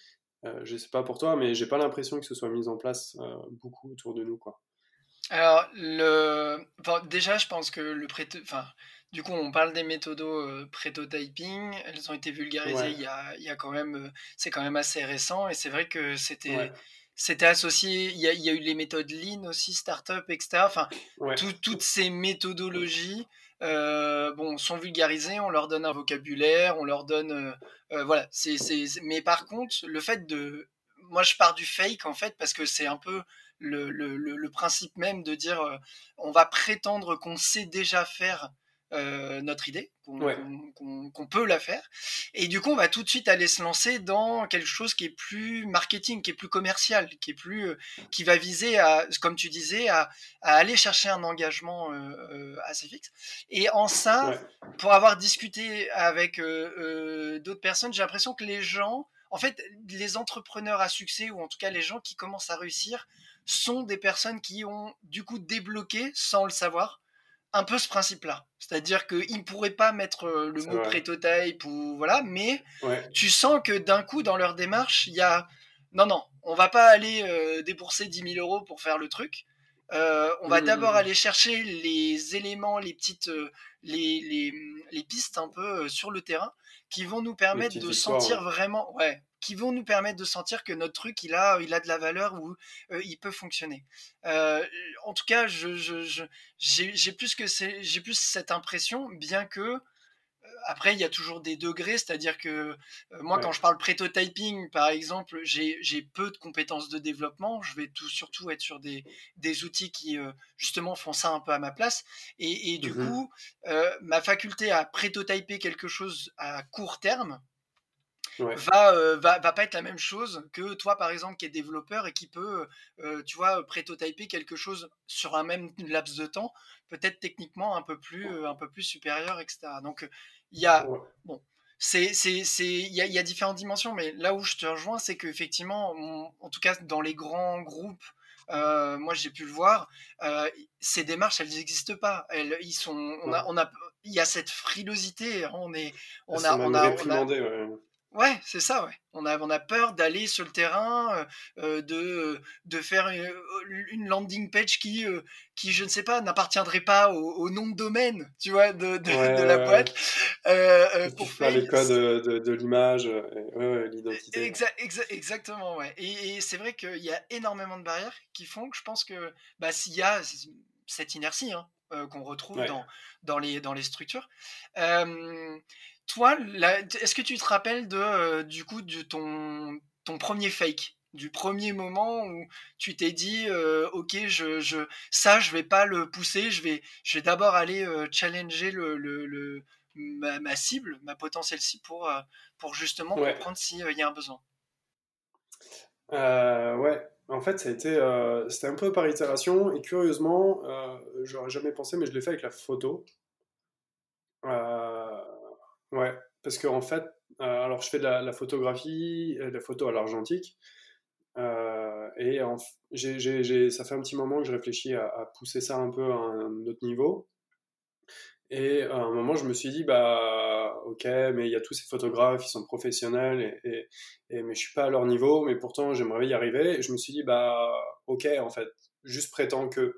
euh, je sais pas pour toi, mais j'ai pas l'impression que ce soit mis en place beaucoup autour de nous, quoi. Alors, le... déjà, je pense que le pré... enfin, du coup, on parle des méthodos euh, prototyping. Elles ont été vulgarisées il, y a, il y a quand même, euh, c'est quand même assez récent. Et c'est vrai que c'était, c'était associé. Il y, a, il y, a, eu les méthodes Lean aussi, startup, etc. Enfin, toutes ces méthodologies. Euh, bon, sont vulgarisées, on leur donne un vocabulaire, on leur donne, voilà. C'est, c'est, mais par contre, le fait de, moi, je pars du fake en fait parce que c'est un peu le, le, le, principe même de dire euh, on va prétendre qu'on sait déjà faire euh, notre idée, qu'on peut la faire. Et du coup, on va tout de suite aller se lancer dans quelque chose qui est plus marketing, qui est plus commercial, qui est plus, euh, qui va viser à, comme tu disais, à, à aller chercher un engagement assez fixe. Et en ça, pour avoir discuté avec d'autres personnes, j'ai l'impression que les gens, en fait, les entrepreneurs à succès, ou en tout cas les gens qui commencent à réussir, sont des personnes qui ont du coup débloqué, sans le savoir, un peu ce principe-là. C'est-à-dire qu'ils ne pourraient pas mettre euh, le mot prototype ou voilà, mais tu sens que d'un coup, dans leur démarche, il y a non, non, on va pas aller euh, débourser 10 000 euros pour faire le truc. Euh, on va d'abord mmh. aller chercher les éléments, les petites, les, les, les, pistes un peu sur le terrain qui vont nous permettre de sentir vraiment, ouais, qui vont nous permettre de sentir que notre truc il a il a de la valeur ou euh, il peut fonctionner. Euh, en tout cas, je, je, j'ai plus que j'ai plus cette impression, bien que après, il y a toujours des degrés, c'est-à-dire que moi, quand je parle prototyping, par exemple, j'ai peu de compétences de développement. Je vais tout, surtout être sur des, des outils qui, justement, font ça un peu à ma place. Et, et du mmh coup, ma faculté à prototyper quelque chose à court terme, va, euh, va, va pas être la même chose que toi par exemple qui est développeur et qui peut euh, tu vois prototyper quelque chose sur un même laps de temps peut-être techniquement un peu plus euh, un peu plus supérieur etc donc il y a bon c'est c'est c'est il y a, y a, différentes dimensions mais là où je te rejoins c'est qu'effectivement en tout cas dans les grands groupes euh, moi j'ai pu le voir euh, ces démarches elles n'existent pas. Elles ils sont on a on a il y a cette frilosité hein, on est on a on a, on a, Ouais, c'est ça, ouais. On a, on a peur d'aller sur le terrain, euh, euh, de, de faire une, landing page qui, euh, qui, je ne sais pas, n'appartiendrait pas au, nom de domaine, tu vois, de, de, la boîte. pour faire les codes de, de l'image, l'identité. exactement, ouais. Et, c'est vrai qu'il y a énormément de barrières qui font que je pense que bah, s'il y a cette inertie hein, qu'on retrouve dans, dans, les, dans les structures, toi, est-ce que tu te rappelles de, euh, du coup, de ton, ton premier fake? Du premier moment où tu t'es dit euh, ok je, je ça je vais pas le pousser je vais je vais d'abord aller euh, challenger le, le, ma, cible ma potentielle cible pour pour justement comprendre s'il y a un besoin. Ouais, en fait, ça a été, c'était un peu par itération, et curieusement, j'aurais jamais pensé, mais je l'ai fait avec la photo. Ouais, parce qu'en en fait, alors je fais de la, photographie, de la photo à l'argentique, et ça fait un petit moment que je réfléchis à, pousser ça un peu à un autre niveau. Et à un moment, je me suis dit, bah, ok, mais il y a tous ces photographes, ils sont professionnels, et, mais je suis pas à leur niveau, mais pourtant j'aimerais y arriver. Et je me suis dit, bah, ok, en fait, juste prétends que,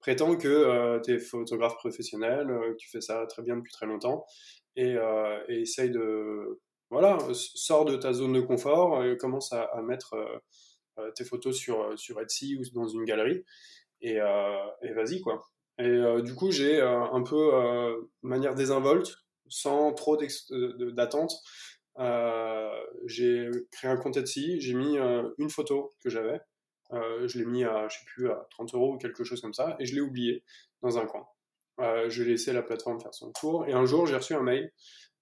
prétends que euh, tu es photographe professionnel, euh, que tu fais ça très bien depuis très longtemps, et, euh, et essaye de, voilà, sors de ta zone de confort, et commence à, mettre tes photos sur, sur Etsy ou dans une galerie, et, vas-y, quoi. Et euh, du coup, j'ai euh, un peu euh, manière désinvolte, sans trop d'attente. j'ai créé un compte Etsy, j'ai mis une photo que j'avais, je l'ai mis à, je sais plus, à 30 euros ou quelque chose comme ça, et je l'ai oublié dans un coin. Euh, je laissé la plateforme faire son tour, et un jour j'ai reçu un mail,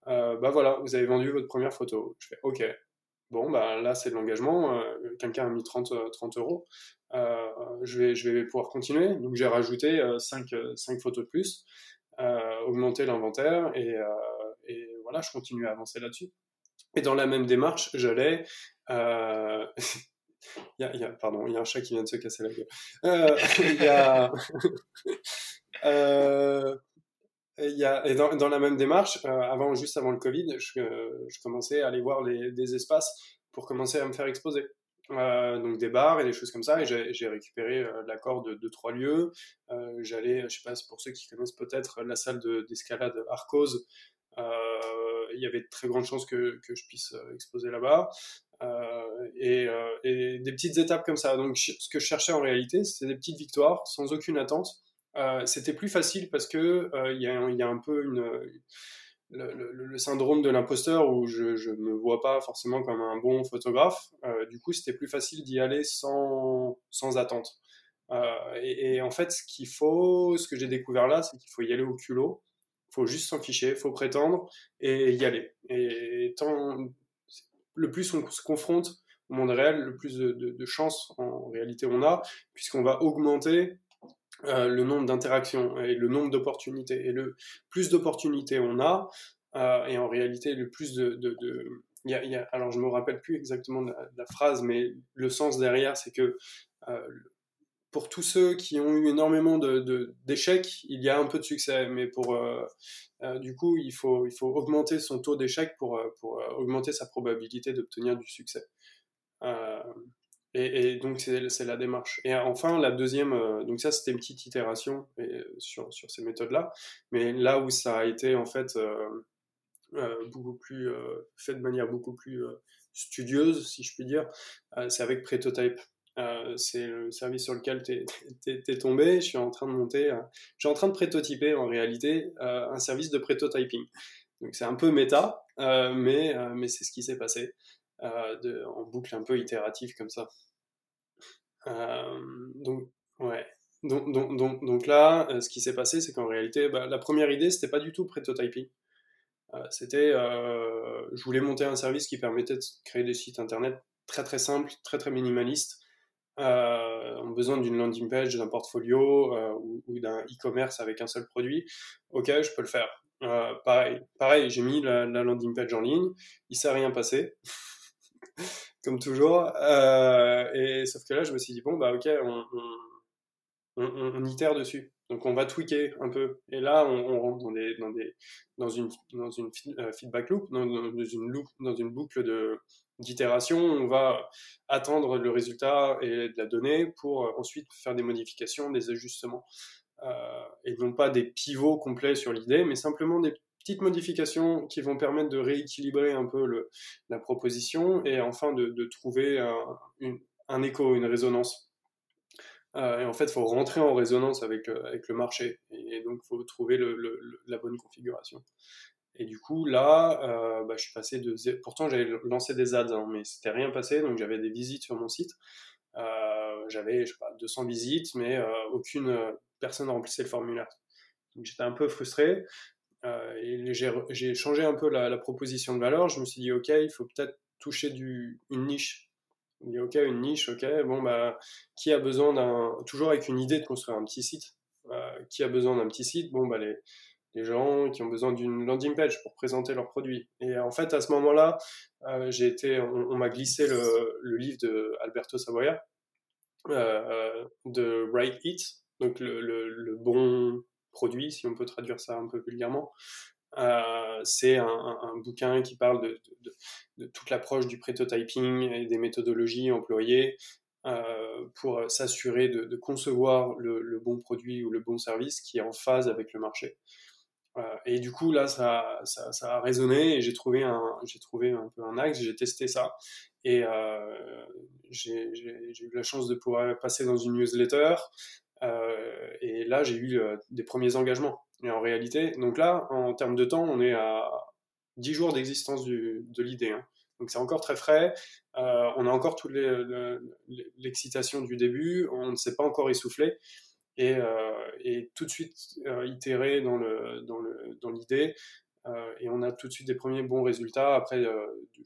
bah voilà, vous avez vendu votre première photo. Je fais ok, bon bah là c'est de l'engagement, quelqu'un a mis 30, 30 euros, euh, je, vais, je vais pouvoir continuer. Donc j'ai rajouté 5, euh, 5 euh, photos de plus, augmenté l'inventaire et, voilà, je continue à avancer là-dessus. Et dans la même démarche, j'allais... <laughs> il y a, pardon, il y a un chat qui vient de se casser la gueule. Euh, <laughs> y a, euh, <laughs> il y a, et dans, la même démarche, avant, juste avant le Covid, je, je commençais à aller voir des espaces pour commencer à me faire exposer. Euh, donc des bars et des choses comme ça. Et j'ai récupéré euh, l'accord de, trois lieux. Euh, j'allais, je sais pas, pour ceux qui connaissent peut-être la salle d'escalade Arcos, il y avait de très grandes chances que, que je puisse exposer là-bas. Et, et, des petites étapes comme ça. Donc ce que je cherchais en réalité, c'était des petites victoires sans aucune attente. C'était plus facile parce que il y, a, un peu le, syndrome de l'imposteur où je ne me vois pas forcément comme un bon photographe. Euh, du coup, c'était plus facile d'y aller sans, sans attente. Euh, et, en fait, ce qu'il faut, ce que j'ai découvert là, c'est qu'il faut y aller au culot. Il faut juste s'en ficher, il faut prétendre et y aller. Et tant, le plus on se confronte au monde réel, le plus de, de, de chance en réalité on a, puisqu'on va augmenter euh, le nombre d'interactions et le nombre d'opportunités. Et le plus d'opportunités on a, euh, et en réalité, le plus de... de, de y a, y a, alors, je me rappelle plus exactement de la, phrase, mais le sens derrière, c'est que euh, pour tous ceux qui ont eu énormément d'échecs, il y a un peu de succès, mais pour du coup, il faut, il faut augmenter son taux d'échec pour, pour augmenter sa probabilité d'obtenir du succès. Et, donc, c'est la démarche. Et enfin, la deuxième, euh, donc ça, c'était une petite itération euh, sur, ces méthodes-là. Mais là où ça a été, en fait, euh, beaucoup plus, fait de manière beaucoup plus studieuse, si je puis dire, c'est avec Pretotype. c'est le service sur lequel tu es, tombé. Je suis en train de monter, je suis en train de prototyper en réalité un service de prototyping. Donc c'est un peu méta, mais c'est ce qui s'est passé. Euh, en boucle un peu itérative comme ça. Euh, donc, ouais. Donc, donc, donc, donc, là, euh, ce qui s'est passé, c'est qu'en réalité, bah, la première idée, c'était pas du tout prototyping. c'était, je voulais monter un service qui permettait de créer des sites internet très très simples, très très minimalistes, euh, ont besoin d'une landing page, d'un portfolio ou, d'un e-commerce avec un seul produit, ok, je peux le faire. pareil, pareil j'ai mis la, la, landing page en ligne, il s'est rien passé. Comme toujours. Euh, et sauf que là, je me suis dit, bon, bah ok, on, itère dessus. Donc on va tweaker un peu. Et là, on, rentre dans, une, feedback loop, dans, une loop, dans une boucle de d'itération. On va attendre le résultat et de la donnée pour euh, ensuite faire des modifications, des ajustements. Euh, et non pas des pivots complets sur l'idée, mais simplement des petites modifications qui vont permettre de rééquilibrer un peu la proposition et enfin de, trouver un, écho, une résonance. Euh, et en fait, il faut rentrer en résonance avec, euh, avec le marché et, donc il faut trouver la bonne configuration. Et du coup, là, euh, bah, je suis passé de. Pourtant, j'avais lancé des ads, hein, mais c'était rien passé, donc j'avais des visites sur mon site. J'avais, je sais pas, 200 visites, mais aucune personne remplissait le formulaire. Donc j'étais un peu frustré. Euh, et j'ai changé un peu la, proposition de valeur. Je me suis dit, OK, il faut peut-être toucher une niche On dit ok, une niche, ok, bon bah qui a besoin d'un, toujours avec une idée de construire un petit site, qui a besoin d'un petit site, bon bah les, gens qui ont besoin d'une landing page pour présenter leurs produits. Et en fait, à ce moment-là, j'ai été, on, m'a glissé le, livre de Alberto Savoia, euh, de Right It, donc le, bon produit, si on peut traduire ça un peu vulgairement. Euh, c'est un, bouquin qui parle de, toute l'approche du prototyping et des méthodologies employées euh, pour s'assurer de, concevoir le, bon produit ou le bon service qui est en phase avec le marché. Euh, et du coup, là, ça, a résonné et j'ai trouvé, un, trouvé un peu un axe, j'ai testé ça. Et j'ai, eu la chance de pouvoir passer dans une newsletter. Euh, et là, j'ai eu des premiers engagements. Et en réalité, donc là, en termes de temps, on est à 10 jours d'existence de l'idée. Hein. Donc c'est encore très frais. Euh, on a encore toute l'excitation du début. On ne s'est pas encore essoufflé et, euh, tout de suite euh, itérer dans le dans le l'idée euh, et on a tout de suite des premiers bons résultats après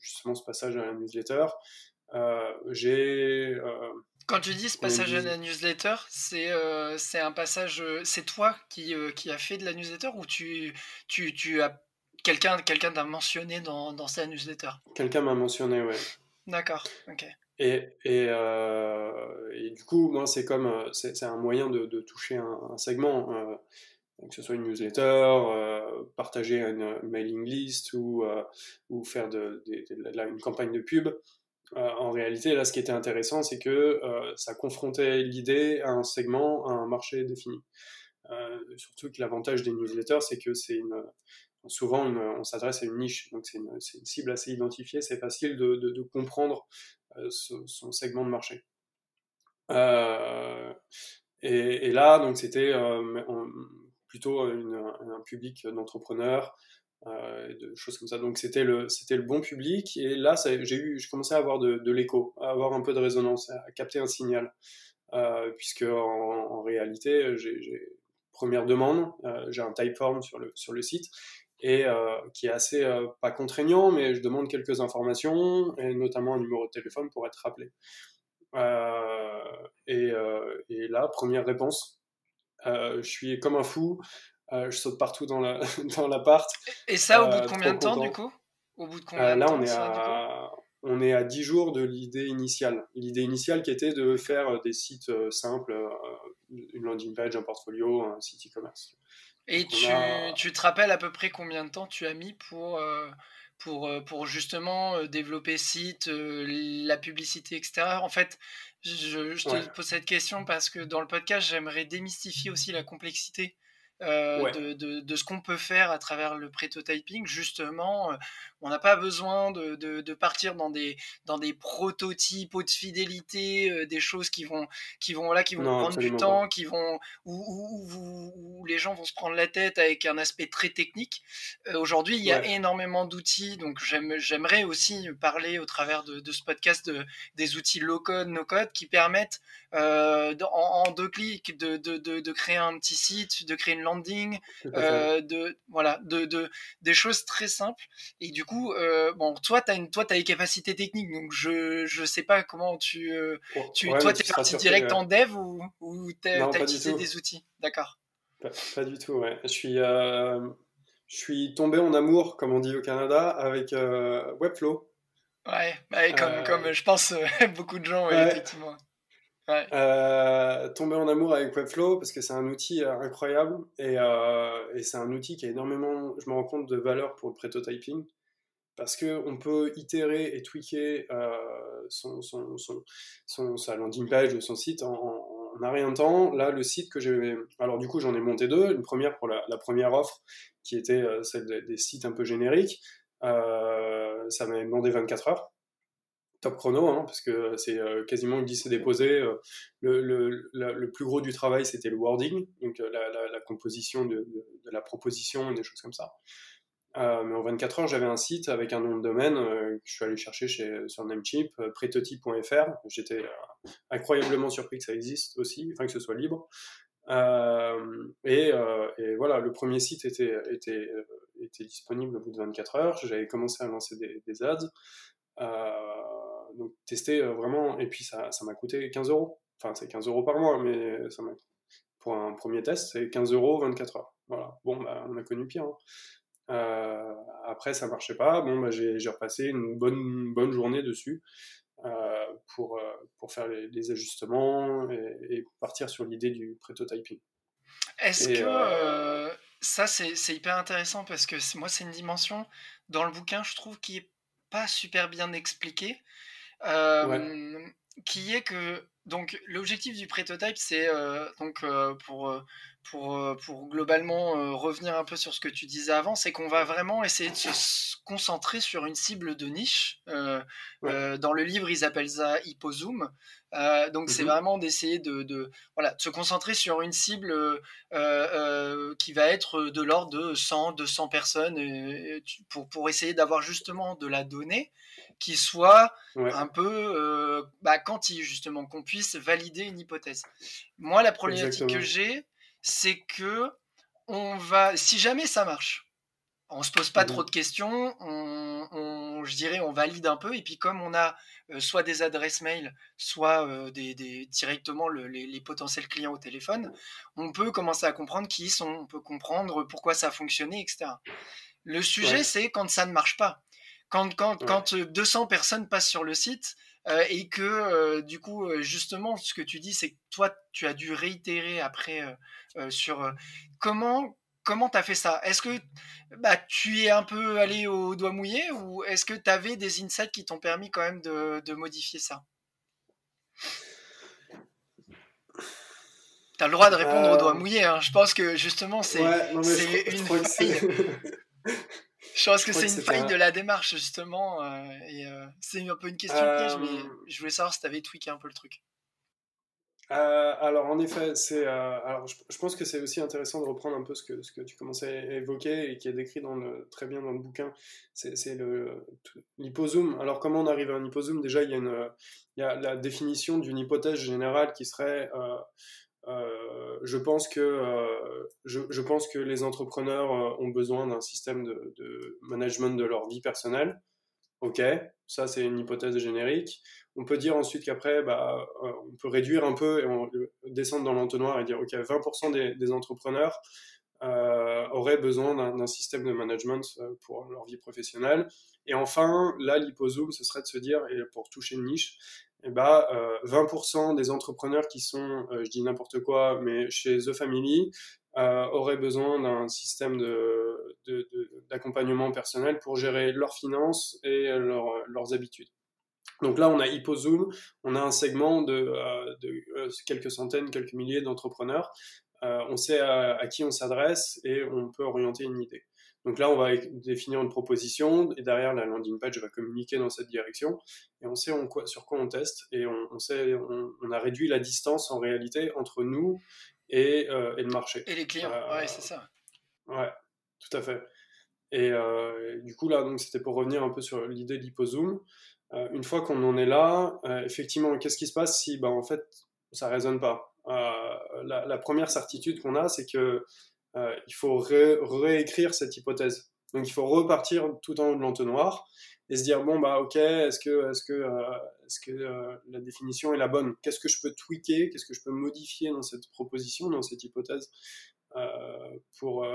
justement ce passage à la newsletter. j'ai quand tu dis ce passage à la newsletter, c'est c'est un passage, c'est toi qui, qui a fait de la newsletter ou tu, tu, tu as quelqu'un quelqu'un t'a mentionné dans, dans sa newsletter? Quelqu'un m'a mentionné, ouais. D'accord, ok. Et, et, euh, et, du coup, moi, c'est comme euh, c'est un moyen de, de toucher un, un segment, euh, que ce soit une newsletter, euh, partager une mailing list ou, euh, ou faire de, de, de, une campagne de pub. En réalité, là, ce qui était intéressant, c'est que ça confrontait l'idée à un segment, à un marché défini. surtout que l'avantage des newsletters, c'est que c'est souvent on s'adresse à une niche, donc c'est une, cible assez identifiée, c'est facile de, comprendre euh, son, segment de marché. Euh, et, là, donc c'était euh, plutôt un public d'entrepreneurs, de choses comme ça. Donc c'était le c'était le bon public et là j'ai eu je commençais à avoir de, l'écho, à avoir un peu de résonance, à capter un signal, puisque en, réalité j'ai première demande, j'ai un typeform sur le sur le site et euh, qui est assez euh, pas contraignant, mais je demande quelques informations et notamment un numéro de téléphone pour être rappelé. Euh, et, là, première réponse, je suis comme un fou, je saute partout dans la <laughs> dans l'appart. Et ça, au bout de combien de temps du coup? Au bout de combien Là, de temps, on est à on est à 10 jours de l'idée initiale. L'idée initiale qui était de faire des sites simples, une landing page, un portfolio, un site e-commerce. Et tu, tu, te rappelles à peu près combien de temps tu as mis pour, euh, pour, euh, pour justement euh, développer site, la publicité, etc. En fait, je, je te pose cette question parce que dans le podcast, j'aimerais démystifier aussi la complexité euh, de, de, de, ce qu'on peut faire à travers le prototyping. Justement, euh, on n'a pas besoin de, de, partir dans des, dans des prototypes haute fidélité, euh, des choses qui vont, qui vont, là, qui vont prendre du temps, qui vont, où, où, où, les gens vont se prendre la tête avec un aspect très technique. Aujourd'hui, il y a énormément d'outils, donc j'aimerais aussi parler au travers de, ce podcast de, des outils low-code, no-code qui permettent en, en, deux clics de, de, créer un petit site, de créer une landing, euh, de voilà, de, de, des choses très simples. Et du coup, euh, bon, toi, tu as une, toi, as les capacités techniques, donc je, je sais pas comment tu, euh, tu toi, tu es parti direct en dev ou, ou tu as, utilisé des outils, d'accord pas, du tout, ouais. Je suis, je suis tombé en amour, comme on dit au Canada, avec Webflow. Ouais, comme, comme je pense <laughs> beaucoup de gens, effectivement. Euh, tomber en amour avec Webflow parce que c'est un outil euh, incroyable et, euh, et c'est un outil qui a énormément, je me rends compte, de valeur pour le prototyping parce qu'on peut itérer et tweaker son, son, son, son, sa landing page ou son site en, un rien de temps. Là, le site que j'ai. Alors, du coup, j'en ai monté deux. Une première pour la, la première offre qui était celle des, sites un peu génériques. ça m'avait demandé 24 heures top chrono, hein, parce que c'est euh, quasiment glissé déposé. Euh, le, le, le, plus gros du travail, c'était le wording, donc euh, la, la, composition de, de, la proposition des choses comme ça. Mais en 24 heures, j'avais un site avec un nom de domaine que je suis allé chercher chez, sur Namecheap, pretotype.fr. J'étais incroyablement surpris que ça existe aussi, enfin que ce soit libre. Et, voilà, le premier site était, était, était disponible au bout de 24 heures. J'avais commencé à lancer des, ads. donc tester vraiment, et puis ça m'a coûté 15 euros. Enfin, c'est 15 euros par mois, mais ça pour un premier test, c'est 15 euros 24 heures. Voilà. Bon, bah, on a connu pire. Hein. Après, ça marchait pas. Bon, bah, j'ai repassé une bonne, bonne journée dessus. pour, pour faire les, ajustements et, et, partir sur l'idée du prototyping. Est-ce que ça, c'est hyper intéressant parce que moi, c'est une dimension dans le bouquin, je trouve, qui est pas super bien expliquée. Qui est que donc l'objectif du prototype, c'est donc pour pour, pour globalement revenir un peu sur ce que tu disais avant, c'est qu'on va vraiment essayer de se concentrer sur une cible de niche. dans le livre, ils appellent ça hypozoom. Euh, donc c'est mmh vraiment d'essayer de, voilà, de se concentrer sur une cible euh, euh, qui va être de l'ordre de 100, 200 personnes pour, pour essayer d'avoir justement de la donnée qui soit un peu bah, quanti justement, qu'on puisse valider une hypothèse. Moi la problématique que j'ai, c'est que on va, si jamais ça marche, on se pose pas mmh trop de questions, on, je dirais on valide un peu, et puis comme on a euh, soit des adresses mail, soit euh, des, directement les, potentiels clients au téléphone, on peut commencer à comprendre qui ils sont, on peut comprendre pourquoi ça a fonctionné, etc. Le sujet, c'est quand ça ne marche pas. Quand, quand, quand 200 euh, personnes passent sur le site et que, du coup, justement, ce que tu dis, c'est que toi, tu as dû réitérer après sur comment comment tu as fait ça? Est-ce que bah, tu es un peu allé au doigt mouillé ou est-ce que tu avais des insights qui t'ont permis quand même de, modifier ça? Tu as le droit de répondre au doigt euh, mouillé. Hein. Je pense que justement, c'est une faille. <laughs> je pense que c'est une faille de la démarche, justement. Euh, et euh, c'est un peu une question piège, mais je voulais savoir si tu avais tweaké un peu le truc. Euh, alors en effet, c'est. Euh, alors je, pense que c'est aussi intéressant de reprendre un peu ce que, ce que tu commençais à évoquer et qui est décrit dans le, très bien dans le bouquin. C'est le l'hypozoom. Alors comment on arrive à un hypozoom Déjà, il y a une, il y a la définition d'une hypothèse générale qui serait. Euh, je pense que je, je, pense que les entrepreneurs ont besoin d'un système de, de management de leur vie personnelle. Ok, ça c'est une hypothèse générique. On peut dire ensuite qu'après, bah, euh, on peut réduire un peu et descendre dans l'entonnoir et dire, OK, 20% des, entrepreneurs euh, auraient besoin d'un système de management euh, pour leur vie professionnelle. Et enfin, là, l'hypozoom, ce serait de se dire, et pour toucher une niche, eh bah, 20% des entrepreneurs qui sont, je dis n'importe quoi, mais chez The Family, auraient besoin d'un système d'accompagnement personnel pour gérer leurs finances et leurs habitudes. Donc là, on a HypoZoom, on a un segment de, euh, euh, quelques centaines, quelques milliers d'entrepreneurs. Euh, on sait à, qui on s'adresse et on peut orienter une idée. Donc là, on va définir une proposition et derrière, la landing page va communiquer dans cette direction et on sait sur quoi on teste et on, sait, on, a réduit la distance en réalité entre nous et, et le marché. Et les clients, ouais, c'est ça. Ouais, tout à fait. Et du coup, là, donc, c'était pour revenir un peu sur l'idée d'HypoZoom. Euh, une fois qu'on en est là, euh, effectivement, qu'est-ce qui se passe si, bah, en fait, ça résonne pas? Euh, la, première certitude qu'on a, c'est que il faut réécrire cette hypothèse. Donc, il faut repartir tout en haut de l'entonnoir et se dire bon bah ok, est-ce que est-ce que est-ce que la définition est la bonne? Qu'est-ce que je peux tweaker? Qu'est-ce que je peux modifier dans cette proposition, dans cette hypothèse pour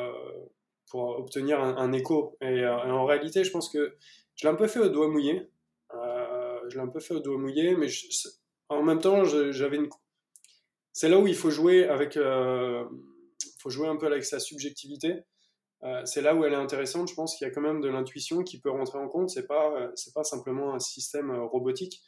pour obtenir un, écho? et, en réalité, je pense que je l'ai un peu fait au doigt mouillé. Euh, je l'ai un peu fait au doigt mouillé, mais en même temps, j'avais une. C'est là où il faut jouer avec. Euh, faut jouer un peu avec sa subjectivité. Euh, c'est là où elle est intéressante. Je pense qu'il y a quand même de l'intuition qui peut rentrer en compte. C'est pas, c'est pas simplement un système robotique.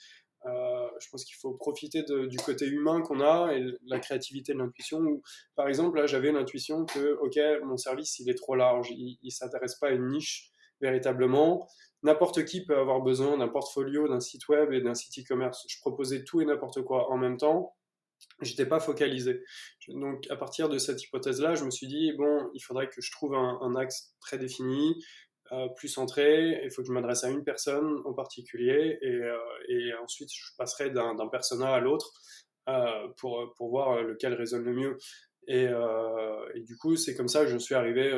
je pense qu'il faut profiter du côté humain qu'on a et la créativité de l'intuition. Par exemple, là, j'avais l'intuition que, ok, mon service, il est trop large, il, il s'intéresse pas à une niche véritablement n'importe qui peut avoir besoin d'un portfolio, d'un site web et d'un site e-commerce. Je proposais tout et n'importe quoi en même temps. J'étais pas focalisé. Donc, à partir de cette hypothèse-là, je me suis dit, bon, il faudrait que je trouve un, axe très défini, euh, plus centré. Il faut que je m'adresse à une personne en particulier et, euh, ensuite je passerai d'un persona à l'autre euh, pour, pour voir lequel résonne le mieux. Et, du coup, c'est comme ça que je suis arrivé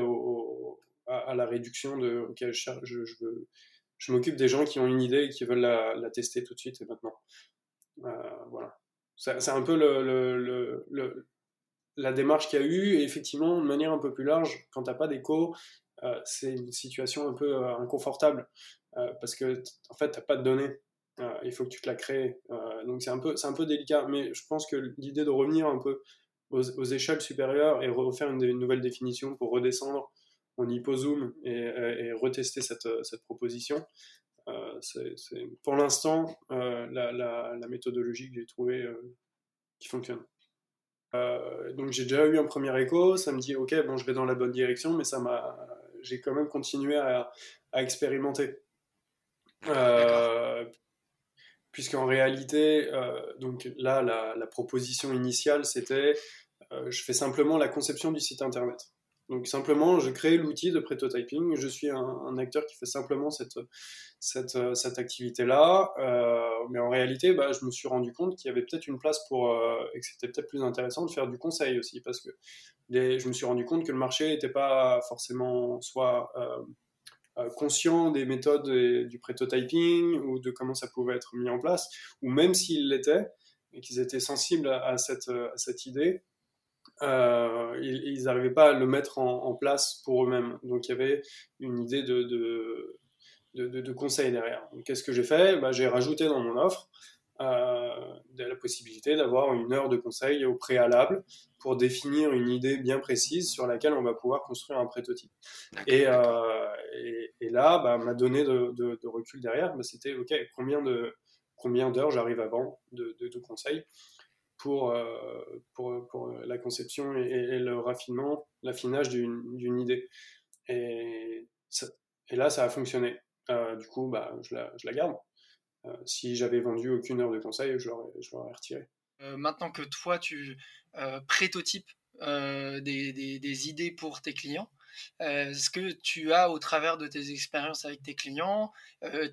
à, la réduction de, ok, je, je, m'occupe des gens qui ont une idée et qui veulent la, tester tout de suite et maintenant. voilà. C'est un peu la démarche qu'il y a eu. Et effectivement, de manière un peu plus large, quand tu n'as pas d'écho, c'est une situation un peu inconfortable parce que en fait, tu n'as pas de données. il faut que tu te la crées. donc c'est un, peu, un peu délicat. Mais je pense que l'idée de revenir un peu aux, échelles supérieures et refaire une, nouvelle définition pour redescendre en hypozoom et, et, retester cette proposition. Euh, c'est, pour l'instant euh, la, méthodologie que j'ai trouvée euh, qui fonctionne. donc j'ai déjà eu un premier écho, ça me dit ok bon je vais dans la bonne direction, mais ça m'a, j'ai quand même continué à, expérimenter. puisqu'en réalité, donc là, la, proposition initiale, c'était je fais simplement la conception du site internet. Donc simplement, je crée l'outil de prototyping. Je suis un, acteur qui fait simplement cette, cette, cette activité-là. Euh, mais en réalité, bah, je me suis rendu compte qu'il y avait peut-être une place pour, euh, et que c'était peut-être plus intéressant de faire du conseil aussi, parce que je me suis rendu compte que le marché n'était pas forcément soit euh, conscient des méthodes du prototyping ou de comment ça pouvait être mis en place, ou même s'ils l'étaient, et qu'ils étaient sensibles à cette, à cette idée, euh, ils n'arrivaient pas à le mettre en, place pour eux-mêmes. Donc il y avait une idée de, de, de, de conseil derrière. Qu'est-ce que j'ai fait? Bah, J'ai rajouté dans mon offre euh, la possibilité d'avoir une heure de conseil au préalable pour définir une idée bien précise sur laquelle on va pouvoir construire un prototype. Et, euh, et, là, bah, ma donnée de, de, recul derrière, bah, c'était OK, combien de combien d'heures j'arrive avant de, de, conseils pour, euh, pour, pour, la conception et, le raffinement, l'affinage d'une idée. Et, et là, ça a fonctionné. Euh, du coup, bah, je, la, je la garde. Euh, si j'avais vendu aucune heure de conseil, je l'aurais retiré. maintenant que toi, tu prétotypes des, des, des, idées pour tes clients, est-ce que tu as, au travers de tes expériences avec tes clients,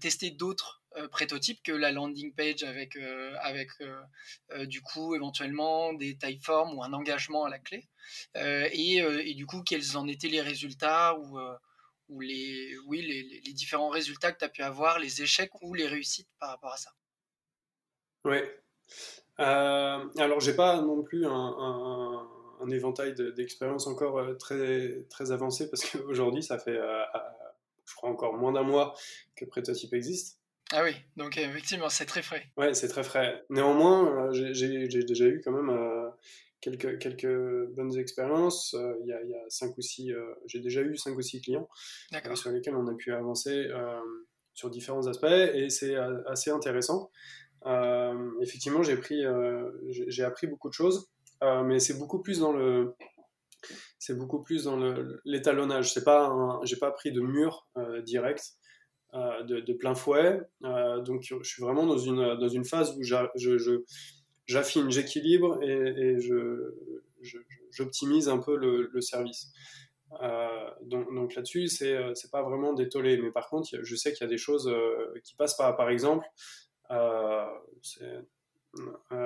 testé d'autres euh, prototype que la landing page avec, euh, avec euh, du coup éventuellement des typeforms ou un engagement à la clé? Et, du coup, quels en étaient les résultats ou, les, oui, les, différents résultats que tu as pu avoir, les échecs ou les réussites par rapport à ça? Oui. Euh, alors, j'ai pas non plus un, un éventail d'expériences encore très, très avancé parce qu'aujourd'hui, ça fait, je crois, encore moins d'un mois que Prototype existe. Ah oui, donc effectivement, c'est très frais. Ouais, c'est très frais. Néanmoins, euh, j'ai déjà eu quand même euh, quelques, quelques bonnes expériences. Euh, il y, a, y, a, cinq ou six, j'ai déjà eu cinq ou six clients sur lesquels on a pu avancer sur différents aspects et c'est assez intéressant. effectivement, j'ai appris beaucoup de choses, mais c'est beaucoup plus dans le, c'est beaucoup plus dans l'étalonnage. C'est pas, j'ai pas pris de mur direct. Euh, de, plein fouet. Euh, donc je suis vraiment dans une, dans une phase où j'affine, j'équilibre et, j'optimise un peu le, service. Euh, donc, là-dessus, c'est c'est pas vraiment détollé. Mais par contre, je sais qu'il y a des choses qui passent par, par exemple, c'est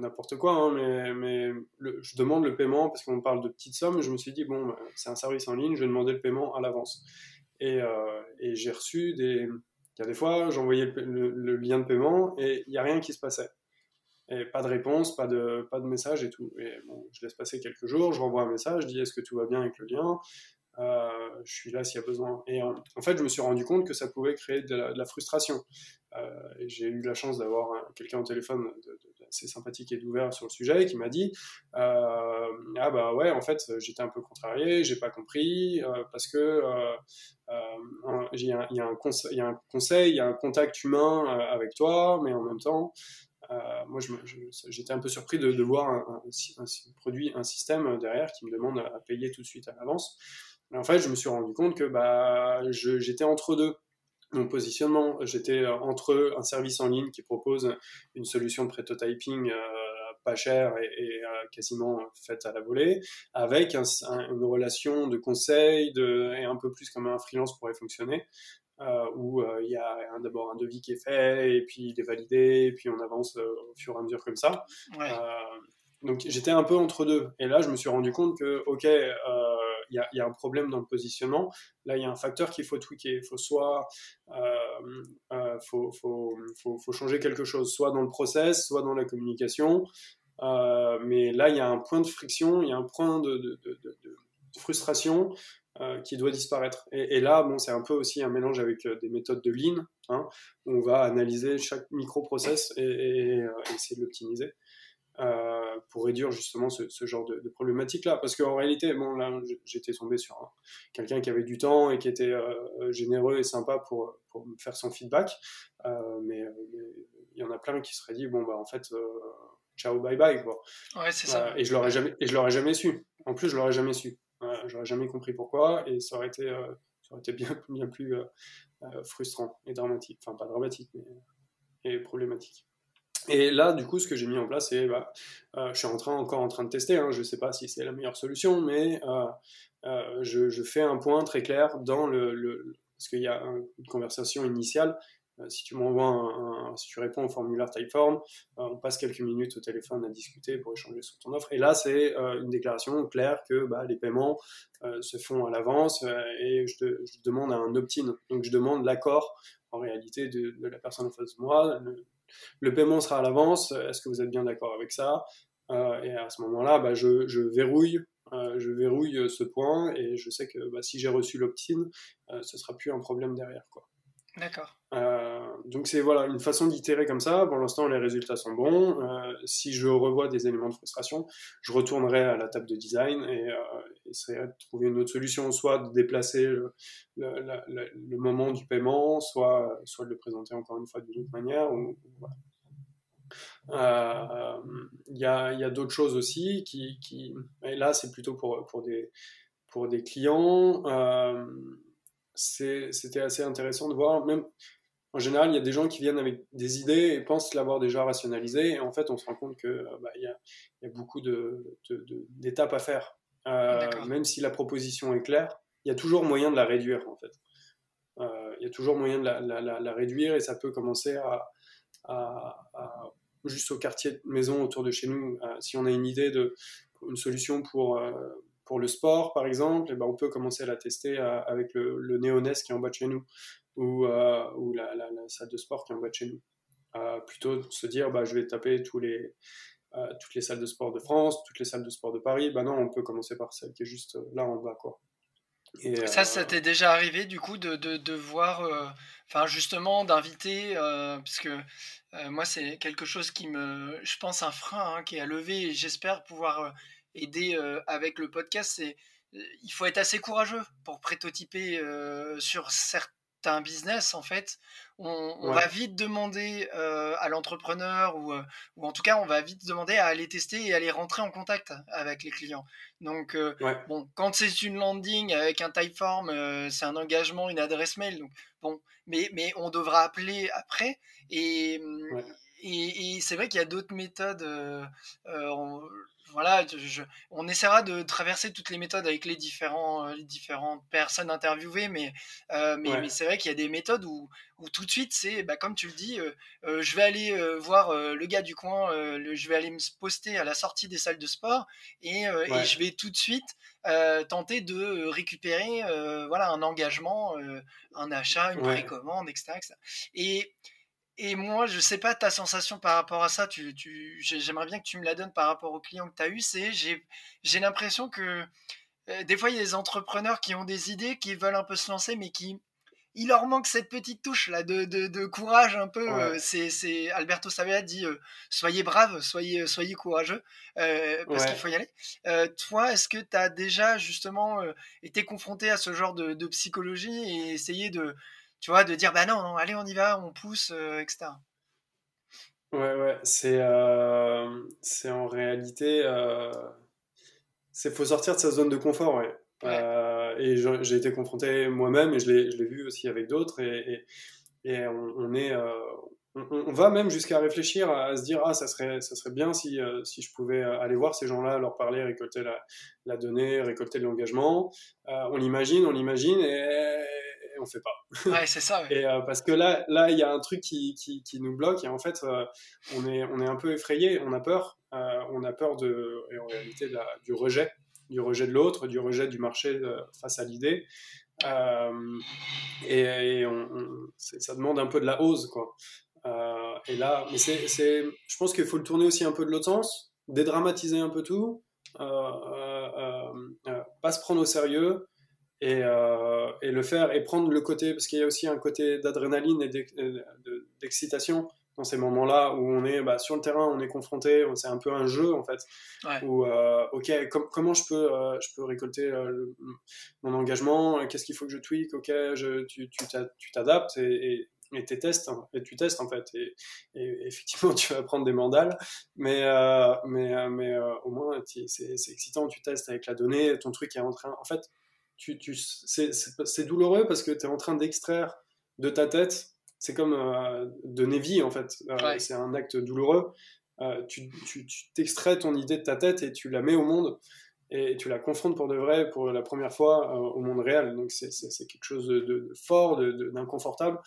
n'importe quoi, hein, mais, mais je demande le paiement parce qu'on parle de petites sommes. Je me suis dit, bon, bah, c'est un service en ligne, je vais demander le paiement à l'avance. Euh, et, j'ai reçu des. Il y a des fois, j'envoyais le, lien de paiement et il n'y a rien qui se passait. Et pas de réponse, pas de, pas de message et tout. Et bon, je laisse passer quelques jours, je renvoie un message, je dis est-ce que tout va bien avec le lien? Euh, je suis là s'il y a besoin. Et en, fait, je me suis rendu compte que ça pouvait créer de la, frustration. Euh, j'ai eu la chance d'avoir quelqu'un au téléphone assez sympathique et d'ouvert sur le sujet qui m'a dit euh, Ah bah ouais, en fait, j'étais un peu contrarié, j'ai pas compris, parce que il y, a, un conseil, il y a un contact humain avec toi, mais en même temps, moi, j'étais un peu surpris de, voir un, produit, un système derrière qui me demande à payer tout de suite à l'avance en fait, je me suis rendu compte que bah, j'étais entre deux. Mon positionnement, j'étais entre un service en ligne qui propose une solution de prototyping euh, pas chère et, euh, quasiment faite à la volée, avec une relation de conseil de, et un peu plus comme un freelance pourrait fonctionner, euh, où il y a d'abord un devis qui est fait, et puis il est validé, et puis on avance au fur et à mesure comme ça. donc j'étais un peu entre deux. Et là, je me suis rendu compte que, ok, il y, a, un problème dans le positionnement. Là, il y a un facteur qu'il faut tweaker. Il faut soit faut, faut, faut, faut, changer quelque chose, soit dans le process, soit dans la communication. mais là, il y a un point de friction, il y a un point de, frustration euh, qui doit disparaître. Et, là, bon, c'est un peu aussi un mélange avec euh, des méthodes de lean. Hein, on va analyser chaque microprocess et, euh, essayer de l'optimiser pour réduire justement ce, genre de, problématique-là. Parce qu'en réalité, bon, là, j'étais tombé sur quelqu'un qui avait du temps et qui était généreux et sympa pour, pour me faire son feedback. mais il y en a plein qui seraient dit, bon, bah, en fait, ciao, bye bye, quoi. Ouais, c'est ça. et je l'aurais jamais, et je l'aurais jamais su. En plus, je l'aurais jamais su. J'aurais jamais compris pourquoi et ça aurait été, euh, ça aurait été bien, bien plus euh, euh, frustrant et dramatique. Enfin, pas dramatique, mais et problématique. Et là, du coup, ce que j'ai mis en place, c'est, bah, je suis en train, encore en train de tester, hein, je ne sais pas si c'est la meilleure solution, mais je, je, fais un point très clair dans le, parce qu'il y a une conversation initiale euh, si tu m'envoies un, si tu réponds au formulaire Typeform, euh, on passe quelques minutes au téléphone à discuter pour échanger sur ton offre. Et là, c'est euh, une déclaration claire que bah, les paiements se font à l'avance et je, te, demande un opt-in. Donc, je demande l'accord en réalité de, la personne en face de moi. Paiement sera à l'avance. Est-ce que vous êtes bien d'accord avec ça? Et à ce moment-là, bah, je, verrouille. je verrouille ce point et je sais que bah, si j'ai reçu l'opt-in, ce sera plus un problème derrière. Quoi. D'accord. Euh, donc c'est voilà une façon d'itérer comme ça. Pour l'instant, les résultats sont bons. Euh, si je revois des éléments de frustration, je retournerai à la table de design et euh, essaierai de trouver une autre solution, soit de déplacer le, moment du paiement, soit, de le présenter encore une fois d'une autre manière. Il y a, y a d'autres choses aussi qui, et là c'est plutôt pour des clients c'était assez intéressant de voir. Même en général, il y a des gens qui viennent avec des idées et pensent l'avoir déjà rationalisé. Et en fait, on se rend compte qu'il euh, bah, y, a, y, a, beaucoup d'étapes à faire. Euh, même si la proposition est claire, il y a toujours moyen de la réduire en fait. Euh, il y a toujours moyen de la, la, la, réduire et ça peut commencer à, à, juste au quartier de maison autour de chez nous. si on a une idée de une solution pour pour le sport, par exemple, eh ben, on peut commencer à la tester euh, avec le, le qui est en bas de chez nous ou, euh, ou la, la, salle de sport qui est en bas de chez nous. Euh, plutôt se dire, bah, je vais taper tous les, toutes les salles de sport de France, toutes les salles de sport de Paris. Bah non, on peut commencer par celle qui est juste là en bas. Quoi. Et, ça, ça t'est déjà arrivé du coup de, de, de voir, enfin justement d'inviter, parce que moi c'est quelque chose qui me, je pense, un frein hein, qui est à lever et j'espère pouvoir aider avec le podcast, c'est il faut être assez courageux pour prototyper sur certains business en fait. On, va vite demander à l'entrepreneur ou, ou, en tout cas on va vite demander à aller tester et aller rentrer en contact avec les clients. Donc bon, quand c'est une landing avec un typeform, c'est un engagement, une adresse mail. Donc bon, mais mais on devra appeler après et mmh, et, c'est vrai qu'il y a d'autres méthodes. Euh, voilà, on essaiera de traverser toutes les méthodes avec les, différents, euh, les différentes personnes interviewées, mais, euh, mais, c'est vrai qu'il y a des méthodes où, où tout de suite, c'est bah, comme tu le dis, euh, je vais aller voir le gars du coin, je vais aller me poster à la sortie des salles de sport et, je vais tout de suite tenter de récupérer voilà, un engagement, un achat, une précommande, etc., etc. Et et moi, je sais pas ta sensation par rapport à ça. Tu, tu, j'aimerais bien que tu me la donnes par rapport aux clients que tu as eu. C'est, j'ai, j'ai l'impression que euh, des fois, il y a des entrepreneurs qui ont des idées, qui veulent un peu se lancer, mais qui, il leur manque cette petite touche là de, de, de courage un peu. Euh, c'est, c'est Alberto Savella dit euh, soyez brave, soyez, soyez courageux parce qu'il faut y aller. toi, est-ce que tu as déjà justement été confronté à ce genre de, de psychologie et essayé de tu vois, de dire bah non, allez, on y va, on pousse, euh, etc. Ouais, ouais, c'est euh, c'est en réalité. Il euh, faut sortir de sa zone de confort, ouais. et j'ai été confronté moi-même et je l'ai vu aussi avec d'autres. Et, et, on, est. On, va même jusqu'à réfléchir à, se dire ah ça serait ça serait bien si, si je pouvais aller voir ces gens-là leur parler récolter la, la donnée récolter de l'engagement on l'imagine on l'imagine et on fait pas. Ouais, c'est ça. <laughs> et euh, parce que là, là, il y a un truc qui, qui, qui, nous bloque et en fait, euh, on est, on est un peu effrayé, on a peur, euh, on a peur de, en réalité, du rejet du rejet de l'autre, du rejet du marché face à l'idée. et, ça demande un peu de la hausse, quoi. et là, mais c'est, je pense qu'il faut le tourner aussi un peu de l'autre sens, dédramatiser un peu tout, pas se prendre au sérieux, et, et, le faire et prendre le côté, parce qu'il y a aussi un côté d'adrénaline et d'excitation dans ces moments-là où on est bah, sur le terrain, on est confronté, c'est un peu un jeu en fait. Où, euh, ok, comment je peux, euh, je peux récolter euh, mon engagement Qu'est-ce qu'il faut que je tweak Ok, je, tu t'adaptes et, et, tu testes, hein, et tu testes en fait. Et, effectivement, <laughs> tu vas prendre des mandales, mais, mais, mais au moins c'est excitant, tu testes avec la donnée, ton truc est en train. En fait, tu, tu, c'est douloureux parce que tu es en train d'extraire de ta tête c'est comme euh, de Nevi en fait. Euh, c'est un acte douloureux. Euh, tu, t'extrais ton idée de ta tête et tu la mets au monde et tu la confrontes pour de vrai pour la première fois au monde réel. Donc c'est, quelque chose de, fort, d'inconfortable,